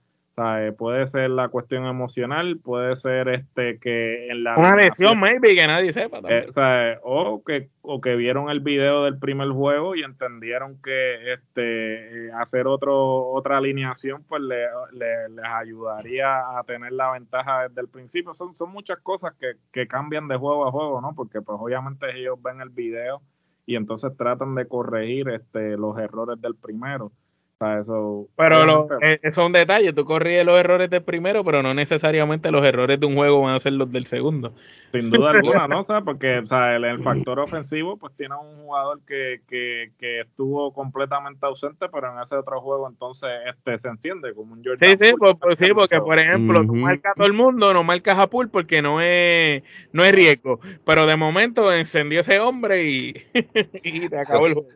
Speaker 5: Puede ser la cuestión emocional, puede ser este que en la
Speaker 3: una lesión maybe que nadie sepa
Speaker 5: eh, o que o que vieron el video del primer juego y entendieron que este hacer otro otra alineación pues le, les ayudaría a tener la ventaja desde el principio. Son, son muchas cosas que, que cambian de juego a juego, ¿no? Porque pues obviamente ellos ven el video y entonces tratan de corregir este los errores del primero eso,
Speaker 3: pero lo, eh, eso es un detalle, tú corrías los errores del primero, pero no necesariamente los errores de un juego van a ser los del segundo.
Speaker 5: Sin duda <laughs> alguna, ¿no? porque o sea, el, factor ofensivo, pues tiene un jugador que, que, que, estuvo completamente ausente, pero en ese otro juego entonces este se enciende como un
Speaker 3: Jordan. Sí, sí, pues, pues, sí porque por ejemplo, tú marcas a todo el mundo, no marcas a Pool porque no es, no es riesgo, pero de momento encendió ese hombre y, <laughs> y te acabó el juego.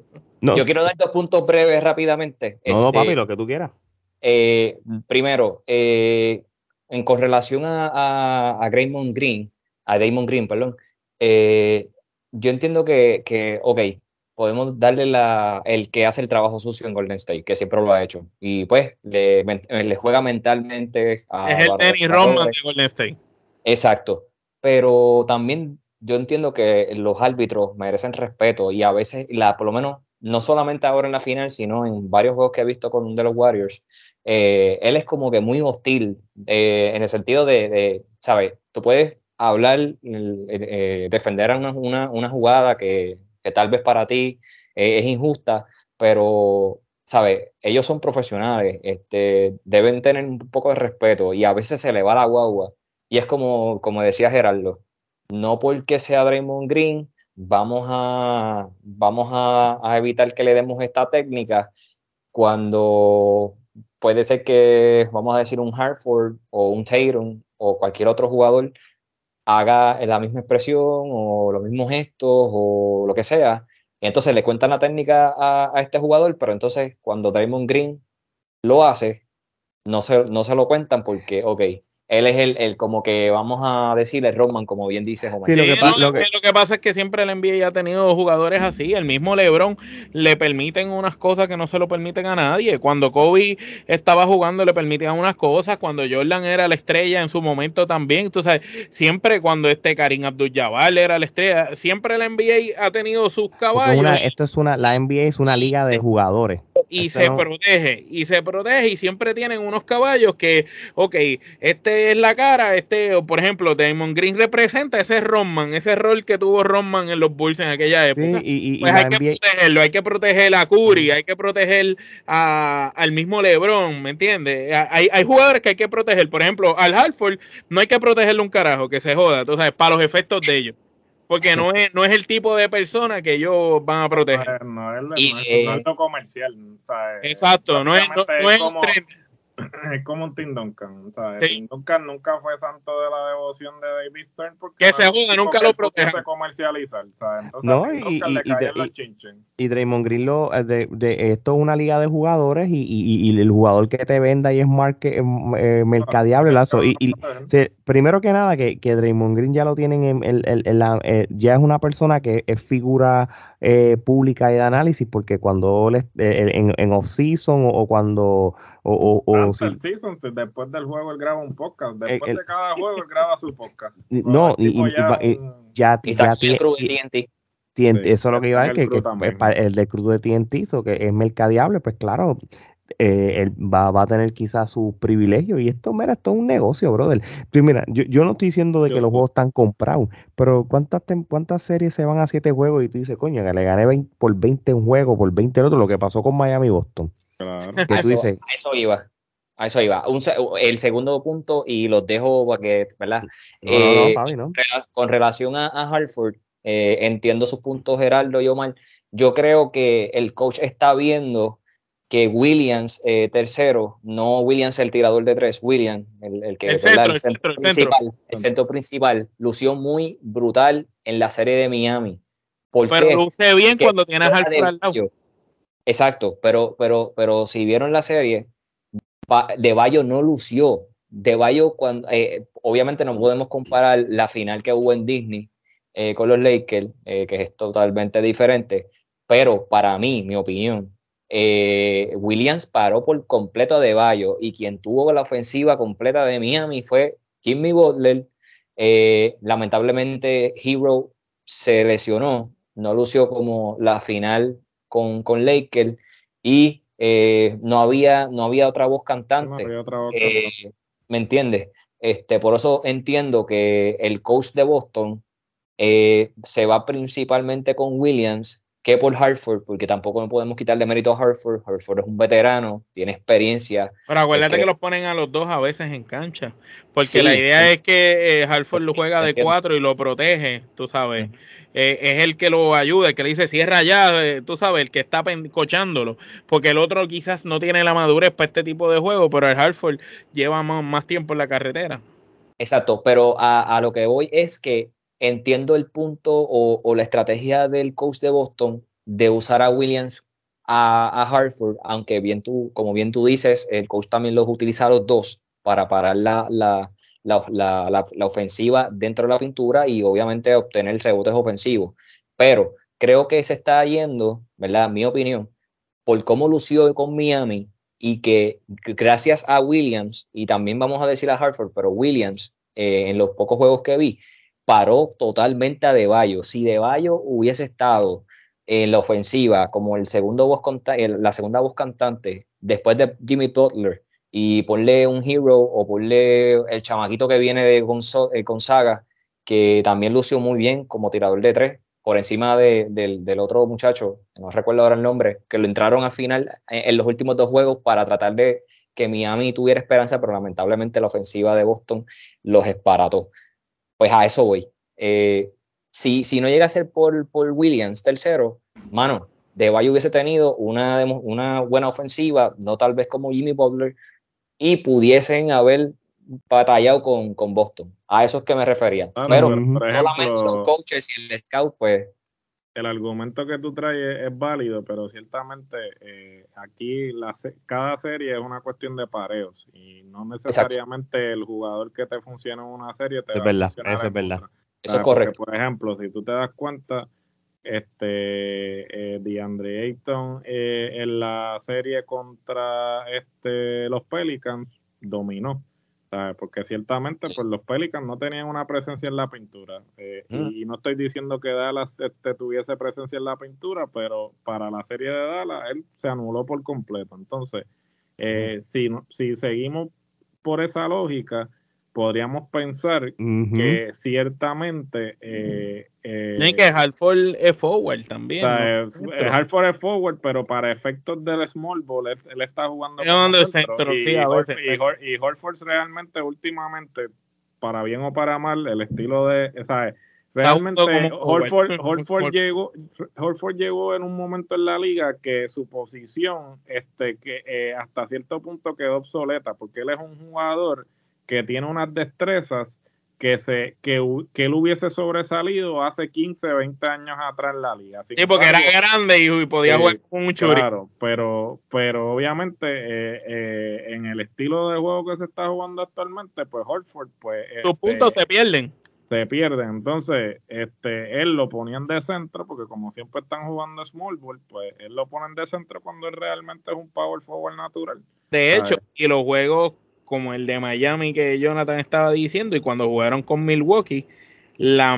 Speaker 4: Yo quiero dar dos puntos breves rápidamente.
Speaker 2: No, no, este, papi, lo que tú quieras.
Speaker 4: Eh, primero, eh, en correlación a, a, a Green, a Damon Green, perdón, eh, yo entiendo que, que, ok, podemos darle la, el que hace el trabajo sucio en Golden State, que siempre lo ha hecho. Y pues le, le juega mentalmente
Speaker 3: a. Es el Danny Roman de Golden State.
Speaker 4: Exacto. Pero también yo entiendo que los árbitros merecen respeto y a veces, la, por lo menos no solamente ahora en la final, sino en varios juegos que he visto con de los Warriors, eh, él es como que muy hostil eh, en el sentido de, ¿sabes? Tú puedes hablar, eh, defender a una, jugada que, tal vez para ti es injusta, pero, ¿sabes? Ellos son profesionales, este, deben tener un poco de respeto y a veces se le va la guagua. Y es como, como decía Gerardo, no porque sea Draymond Green, vamos a, vamos a, evitar que le demos esta técnica cuando puede ser que, vamos a decir, un Hartford o un Tatum o cualquier otro jugador haga la misma expresión o los mismos gestos o lo que sea. Entonces le cuentan la técnica a, este jugador, pero entonces cuando Draymond Green lo hace, no se, no se lo cuentan porque, ok, él es el, el, como que vamos a decirle Roman, como bien dice
Speaker 3: lo, que pasa, es que siempre el NBA ha tenido jugadores así. El mismo LeBron le permiten unas cosas que no se lo permiten a nadie. Cuando Kobe estaba jugando le permitían unas cosas. Cuando Jordan era la estrella en su momento también. Tú sabes, siempre cuando este Karim Abdul-Jabbar era la estrella, siempre el NBA ha tenido sus caballos.
Speaker 2: esto es una, la NBA es una liga de jugadores
Speaker 3: y se protege, y se protege, y siempre tienen unos caballos que, ok, este es la cara, este, por ejemplo, Damon Green representa ese Roman, ese rol que tuvo Roman en los Bulls en aquella época. y, pues hay que protegerlo, hay que proteger a Curry, hay que proteger a, al mismo LeBron, ¿me entiendes? Hay, hay jugadores que hay que proteger, por ejemplo, al Halford no hay que protegerle un carajo, que se joda, tú sabes, para los efectos de ellos. Porque no es, no es el tipo de persona que ellos van a proteger.
Speaker 5: No, es, no es, no comercial.
Speaker 3: exacto, no es, no, es, <clears throat>
Speaker 5: es como un Tim Duncan. Tim Duncan nunca fue santo de la devoción de David Stern porque
Speaker 3: que se joda, nunca lo protege.
Speaker 5: Se comercializar, Entonces,
Speaker 2: no, y, y, Draymond Green lo, eh, de, de, esto es una liga de jugadores y, y, el jugador que te venda y es marque, eh, eh mercadeable. lazo. Y, primero que nada, que, que Draymond Green ya lo tienen en, en, la, eh, ya es una persona que es figura eh, pública y de análisis, porque cuando le, en, en off-season o, cuando o, o,
Speaker 5: o después del juego él graba un podcast. Eh, Después de cada juego él graba su podcast. No,
Speaker 2: y, ya, ya, TNT. Eso es lo que iba a decir, que, el de crudo de TNT, eso que es mercadeable, pues claro, eh, él va, va, a tener quizás sus privilegios. Y esto, mira, esto es un negocio, brother. Pues mira, yo, yo no estoy diciendo de que los juegos están comprados, pero ¿cuántas, cuántas series se van a siete juegos? Y tú dices, coño, que le gané por 20 un juego, por 20 el otro, lo que pasó con Miami y Boston.
Speaker 4: a, eso, iba. A eso iba. el segundo punto, y los dejo para que, ¿verdad? Eh, con relación a, Hartford, eh, entiendo sus puntos, Gerardo y Omar. Yo creo que el coach está viendo que Williams eh, tercero, no Williams el tirador de tres, Williams, el, que
Speaker 3: el centro, el centro,
Speaker 4: principal, el centro principal, lució muy brutal en la serie de Miami.
Speaker 3: pero luce bien cuando tienes al lado.
Speaker 4: Exacto, pero, pero, pero si vieron la serie, De Bayo no lució. De Bayo, cuando, eh, obviamente no podemos comparar la final que hubo en Disney eh, con los Lakers, que es totalmente diferente, pero para mí, mi opinión, eh, Williams paró por completo de Bayo y quien tuvo la ofensiva completa de Miami fue Jimmy Butler. Eh, lamentablemente, Hero se lesionó, no lució como la final con, con Lakers y eh, no, había, no había otra voz cantante. ¿Me entiendes? Este, por eso entiendo que el coach de Boston se va principalmente con Williams que por Hartford, porque tampoco no podemos quitarle mérito a Hartford. Hartford es un veterano, tiene experiencia.
Speaker 3: Pero acuérdate que, los ponen a los dos a veces en cancha, porque la idea es que eh, Hartford lo juega de cuatro y lo protege, tú sabes. Eh, es el que lo ayuda, el que le dice cierra ya, eh, tú sabes, el que está cochándolo, porque el otro quizás no tiene la madurez para este tipo de juego, pero el Hartford lleva más, tiempo en la carretera.
Speaker 4: Exacto, pero a, a lo que voy es que entiendo el punto o, la estrategia del coach de Boston de usar a Williams a, Hartford, aunque bien tú, como bien tú dices, el coach también los utiliza a los dos para parar la, la, la, ofensiva dentro de la pintura y obviamente obtener rebotes ofensivos. Pero creo que se está yendo, ¿verdad? Mi opinión, por cómo lució con Miami y que gracias a Williams, y también vamos a decir a Hartford, pero Williams, eh, en los pocos juegos que vi, paró totalmente a De Bayo. Si De Bayo hubiese estado en la ofensiva como el segundo voz la segunda voz cantante después de Jimmy Butler y ponle un hero o ponle el chamaquito que viene de Gonzaga, que también lució muy bien como tirador de tres, por encima del otro muchacho, no recuerdo ahora el nombre, que lo entraron al final en, los últimos dos juegos para tratar de que Miami tuviera esperanza, pero lamentablemente la ofensiva de Boston los esparató pues a eso voy. Eh, si, si no llega a ser por, por Williams tercero, mano, De Valle hubiese tenido una, una buena ofensiva, no tal vez como Jimmy Butler, y pudiesen haber batallado con, con Boston. A eso es que me refería. pero, solamente los coaches y el scout, pues.
Speaker 5: El argumento que tú traes es, válido, pero ciertamente eh, aquí la, cada serie es una cuestión de pareos y no necesariamente el jugador que te funciona en una serie te
Speaker 2: es
Speaker 5: va
Speaker 2: verdad, Eso es verdad.
Speaker 4: Eso es correcto.
Speaker 5: por ejemplo, si tú te das cuenta, este eh, DeAndre Ayton eh, en la serie contra este los Pelicans dominó porque ciertamente pues los Pelicans no tenían una presencia en la pintura. Eh, y no estoy diciendo que Dallas este, tuviese presencia en la pintura, pero para la serie de Dallas él se anuló por completo. Entonces, eh, si, si seguimos por esa lógica, podríamos pensar que ciertamente eh,
Speaker 3: eh, que Halford es forward también.
Speaker 5: el Halford es forward, pero para efectos del small ball, él, está jugando
Speaker 3: el centro, y, sí, a veces.
Speaker 5: Y, Horford realmente, últimamente, para bien o para mal, el estilo de. ¿sabes? Realmente Horford, Horford, llegó, Horford llegó en un momento en la liga que su posición este, que eh, hasta cierto punto quedó obsoleta, porque él es un jugador que tiene unas destrezas que, se, que, que él hubiese sobresalido hace 15, 20 años atrás en la liga.
Speaker 3: sí, porque era grande y, podía jugar con un churi.
Speaker 5: Claro, pero, pero obviamente eh, eh, en el estilo de juego que se está jugando actualmente, pues Horford, pues...
Speaker 3: Tus este, puntos se pierden.
Speaker 5: Se pierden. Entonces, este, él lo ponían de centro, porque como siempre están jugando small ball, pues él lo ponen de centro cuando él realmente es un power forward natural.
Speaker 3: De hecho, y los juegos como el de Miami que Jonathan estaba diciendo y cuando jugaron con Milwaukee, la,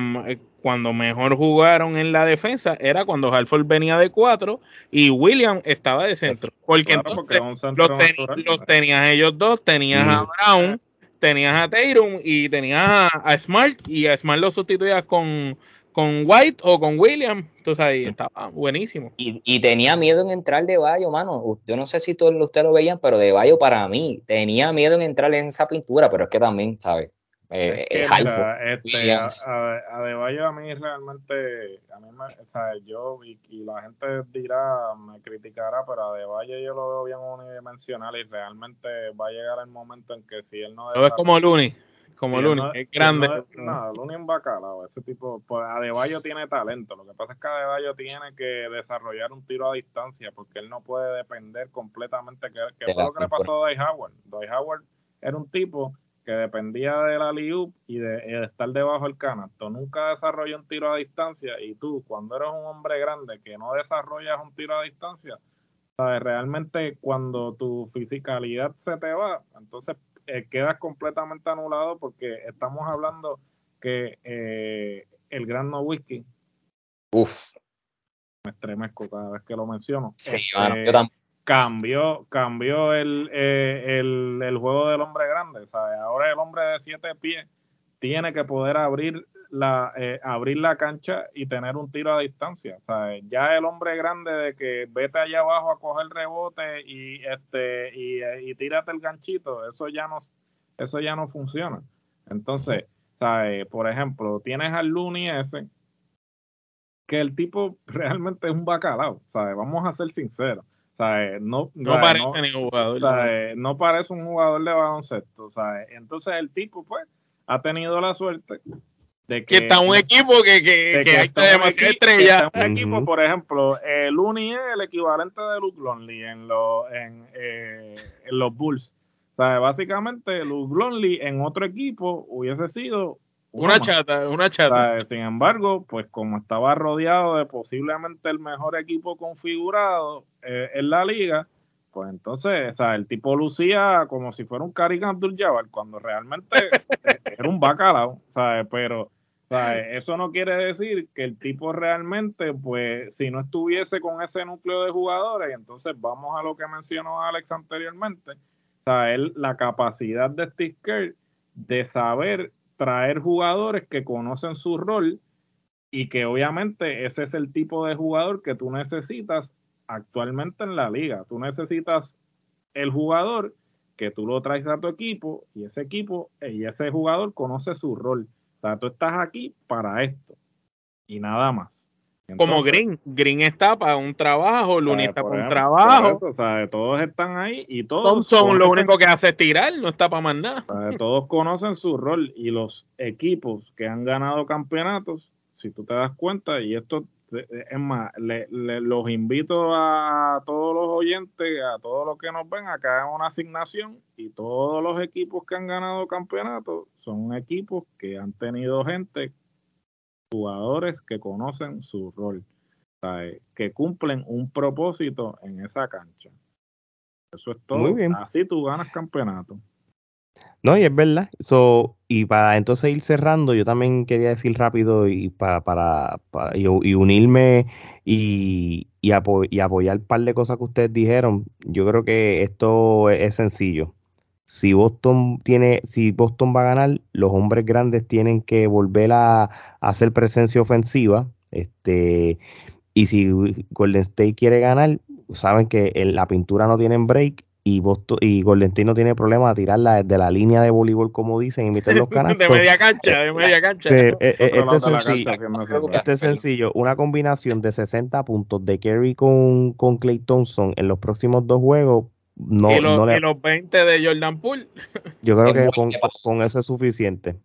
Speaker 3: cuando mejor jugaron en la defensa era cuando Halford venía de cuatro y William estaba de centro. Porque entonces los, tenías ellos dos, tenías a Brown, tenías a Tatum y tenías a Smart y a Smart lo sustituías con con White o con William, entonces ahí estaba buenísimo.
Speaker 4: Y, tenía miedo en entrar de Bayo, mano. Yo no sé si todos ustedes lo veían, pero de Bayo para mí tenía miedo en entrar en esa pintura, pero es que también, ¿sabes?
Speaker 5: Eh, es que, mira, este, a, a, a, mí realmente, a mí me, o sea, yo y, la gente dirá, me criticará, pero a Valle yo lo veo bien unidimensional y realmente va a llegar el momento en que si él no...
Speaker 3: Lo ves como Looney, como Looney, es grande.
Speaker 5: No, Looney es un bacalao, ese tipo, pues Adebayo tiene talento, lo que pasa es que Adebayo tiene que desarrollar un tiro a distancia porque él no puede depender completamente, que, que fue lo que le pasó a Dwight Howard. Dwight Howard era un tipo que dependía de la liup y de, estar debajo del canasto. Nunca desarrolló un tiro a distancia y tú, cuando eres un hombre grande que no desarrollas un tiro a distancia, ¿sabes? realmente cuando tu fisicalidad se te va, entonces eh, quedas completamente anulado porque estamos hablando que eh, el gran no whisky.
Speaker 4: Uf.
Speaker 5: Me estremezco cada vez que lo menciono. Sí, este, yo también cambió, cambió el, eh, el, el, juego del hombre grande. Ahora el hombre de siete pies tiene que poder abrir la, eh, abrir la cancha y tener un tiro a distancia. Ya el hombre grande de que vete allá abajo a coger rebote y este y, y tírate el ganchito, eso ya no, eso ya no funciona. Entonces, por ejemplo, tienes al Looney ese, que el tipo realmente es un bacalao, Vamos a ser sinceros. No,
Speaker 3: no parece ni jugador.
Speaker 5: No parece un jugador de baloncesto. Entonces el tipo, pues, ha tenido la suerte de que,
Speaker 3: está un equipo que, que, que, hay demasiada estrella.
Speaker 5: un equipo, por ejemplo, el Uni es el equivalente de Luke Lonely en, los en, eh, en los Bulls. O sea, básicamente Luke Lonely en otro equipo hubiese sido
Speaker 3: una, chata, una chata.
Speaker 5: sin embargo, pues como estaba rodeado de posiblemente el mejor equipo configurado eh, en la liga, pues entonces, o sea, el tipo lucía como si fuera un Karim Abdul-Jabbar, cuando realmente <laughs> era un bacalao, ¿sabes? Pero eso no quiere decir que el tipo realmente, pues, si no estuviese con ese núcleo de jugadores, entonces vamos a lo que mencionó Alex anteriormente, la capacidad de Steve Kerr de saber traer jugadores que conocen su rol y que obviamente ese es el tipo de jugador que tú necesitas actualmente en la liga. Tú necesitas el jugador que tú lo traes a tu equipo y ese equipo y ese jugador conoce su rol. O sea, tú estás aquí para esto y nada más
Speaker 3: como Green. Green está para un trabajo, Luni está para un trabajo.
Speaker 5: o sea, todos están ahí y todos.
Speaker 3: son lo único que hace es tirar, no está para mandar.
Speaker 5: todos conocen su rol y los equipos que han ganado campeonatos, si tú te das cuenta, y esto es más, los invito a todos los oyentes, a todos los que nos ven, a que hagan una asignación y todos los equipos que han ganado campeonatos son equipos que han tenido gente jugadores que conocen su rol, que cumplen un propósito en esa cancha. Eso es todo. Muy bien. Así tú ganas campeonato.
Speaker 2: No, y es verdad. So, y para entonces ir cerrando, yo también quería decir rápido y para, para, y, unirme y, y, apoyar un par de cosas que ustedes dijeron. Yo creo que esto es sencillo si Boston tiene, si Boston va a ganar, los hombres grandes tienen que volver a, hacer presencia ofensiva. Este, y si Golden State quiere ganar, saben que en la pintura no tienen break y Boston, y Golden State no tiene problema de tirarla desde la línea de voleibol, como dicen, y meter los canastos. <laughs>
Speaker 3: de media cancha, de media cancha.
Speaker 2: esto es sencillo, este es sencillo, una combinación de 60 puntos de Kerry con, con Clay Thompson en los próximos dos juegos no,
Speaker 3: y, los, no los 20 de Jordan Poole.
Speaker 2: Yo creo <laughs> que con, eso es suficiente.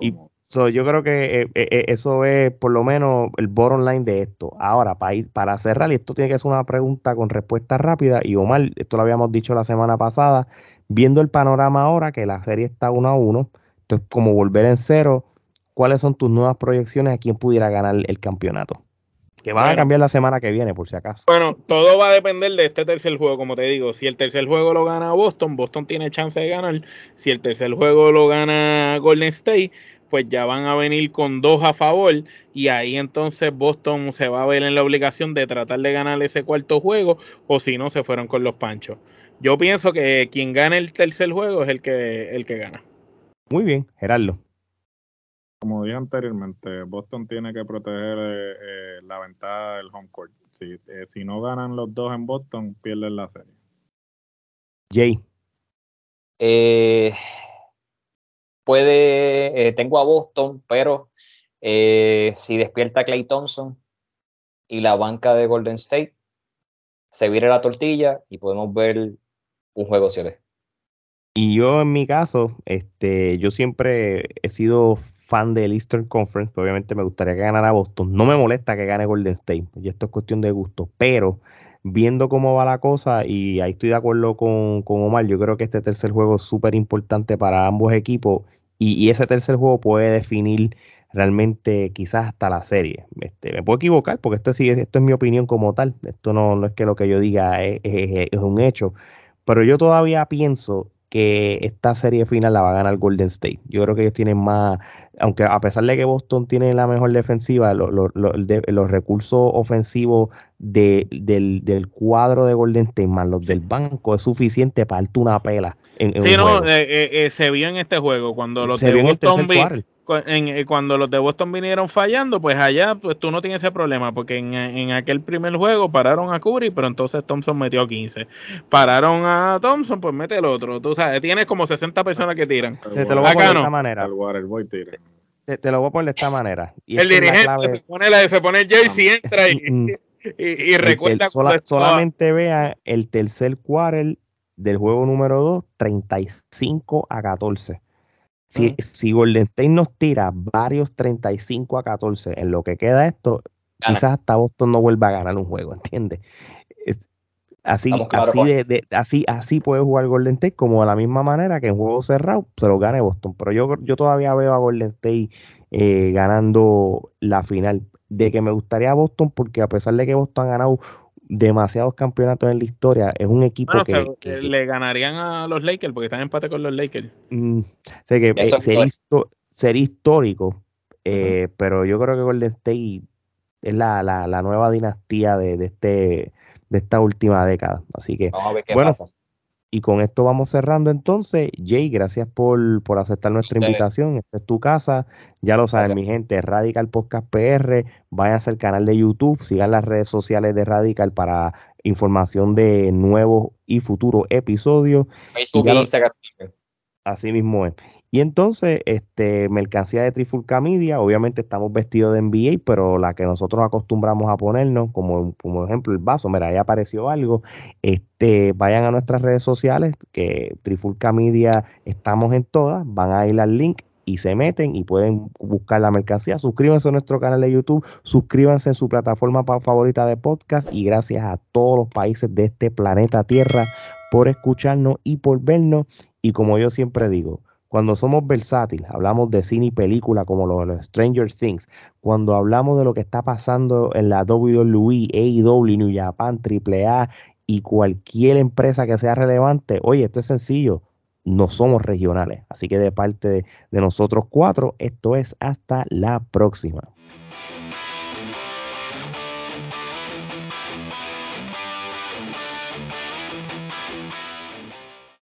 Speaker 2: Y yo creo que eh, eh, eh, eso es por lo menos el bottom line de esto. Ahora, para, ir, para cerrar, y esto tiene que ser una pregunta con respuesta rápida, y Omar, esto lo habíamos dicho la semana pasada, viendo el panorama ahora que la serie está 1 a 1, entonces como volver en cero, ¿cuáles son tus nuevas proyecciones a quién pudiera ganar el campeonato? Que van a cambiar la semana que viene, por si acaso.
Speaker 3: Bueno, todo va a depender de este tercer juego, como te digo. Si el tercer juego lo gana Boston, Boston tiene chance de ganar. Si el tercer juego lo gana Golden State, pues ya van a venir con dos a favor. Y ahí entonces Boston se va a ver en la obligación de tratar de ganar ese cuarto juego, o si no, se fueron con los panchos. Yo pienso que quien gane el tercer juego es el que, el que gana.
Speaker 2: Muy bien, Gerardo
Speaker 5: como dije anteriormente, Boston tiene que proteger eh, eh, la ventaja del home court. Si, eh, si no ganan los dos en Boston, pierden la serie.
Speaker 2: Jay.
Speaker 4: Puede, tengo a Boston, pero si despierta Clay Thompson y la banca de Golden State, se vire la tortilla y podemos ver un juego 7.
Speaker 2: Y yo en mi caso, este, yo siempre he sido fan del Eastern Conference, obviamente me gustaría que ganara Boston. No me molesta que gane Golden State, y esto es cuestión de gusto, pero viendo cómo va la cosa, y ahí estoy de acuerdo con, Omar, yo creo que este tercer juego es súper importante para ambos equipos, y, ese tercer juego puede definir realmente quizás hasta la serie. Este, me puedo equivocar porque esto, sí, esto es mi opinión como tal, esto no, no es que lo que yo diga es, es un hecho, pero yo todavía pienso que esta serie final la va a ganar Golden State. Yo creo que ellos tienen más, aunque a pesar de que Boston tiene la mejor defensiva, los recursos ofensivos del, cuadro de Golden State más los del banco es suficiente para darte una pela.
Speaker 3: En, sí, no, eh, eh, eh, se vio en este juego cuando los de Boston en, cuando los de Boston vinieron fallando, pues allá pues tú no tienes ese problema, porque en, aquel primer juego pararon a Curry, pero entonces Thompson metió 15. Pararon a Thompson, pues mete el otro. Tú sabes, tienes como 60 personas que tiran.
Speaker 2: Te, lo voy a poner de esta manera. Te, lo voy a poner de esta manera.
Speaker 3: el dirigente se, pone la, se pone el jersey, entra y, mm. y, recuerda.
Speaker 2: solamente vea el tercer quarter del juego número 2, 35 a 14. Si, si Golden State nos tira varios 35 a 14 en lo que queda esto, quizás hasta Boston no vuelva a ganar un juego, ¿entiendes? así, así, de, así, así puede jugar Golden State, como de la misma manera que en juego cerrado se lo gane Boston. Pero yo, yo todavía veo a Golden State eh, ganando la final. De que me gustaría Boston, porque a pesar de que Boston ha ganado demasiados campeonatos en la historia. Es un equipo que,
Speaker 3: Le ganarían a los Lakers porque están en empate con los Lakers.
Speaker 2: Mm, sé que eh, sería, histórico, eh, pero yo creo que Golden State es la, la, nueva dinastía de, de, este, de esta última década. Así que, bueno, y con esto vamos cerrando entonces. Jay, gracias por, por aceptar nuestra invitación. Esta es tu casa. Ya lo saben, mi gente, Radical Podcast PR. Vayan al canal de YouTube, sigan las redes sociales de Radical para información de nuevos y futuros episodios.
Speaker 4: Facebook y Instagram.
Speaker 2: Así mismo es. Y entonces, este, mercancía de Trifulca Media, obviamente estamos vestidos de NBA, pero la que nosotros acostumbramos a ponernos, como, como ejemplo el vaso, mira, ahí apareció algo, este, vayan a nuestras redes sociales, que Trifulca Media estamos en todas, van a ir al link y se meten y pueden buscar la mercancía. Suscríbanse a nuestro canal de YouTube, suscríbanse en su plataforma favorita de podcast y gracias a todos los países de este planeta Tierra por escucharnos y por vernos. Y como yo siempre digo, cuando somos versátiles, hablamos de cine y película como los, Stranger Things, cuando hablamos de lo que está pasando en la WWE, AEW, New Japan, AAA y cualquier empresa que sea relevante, oye, esto es sencillo, no somos regionales. Así que de parte de nosotros cuatro, esto es hasta la próxima.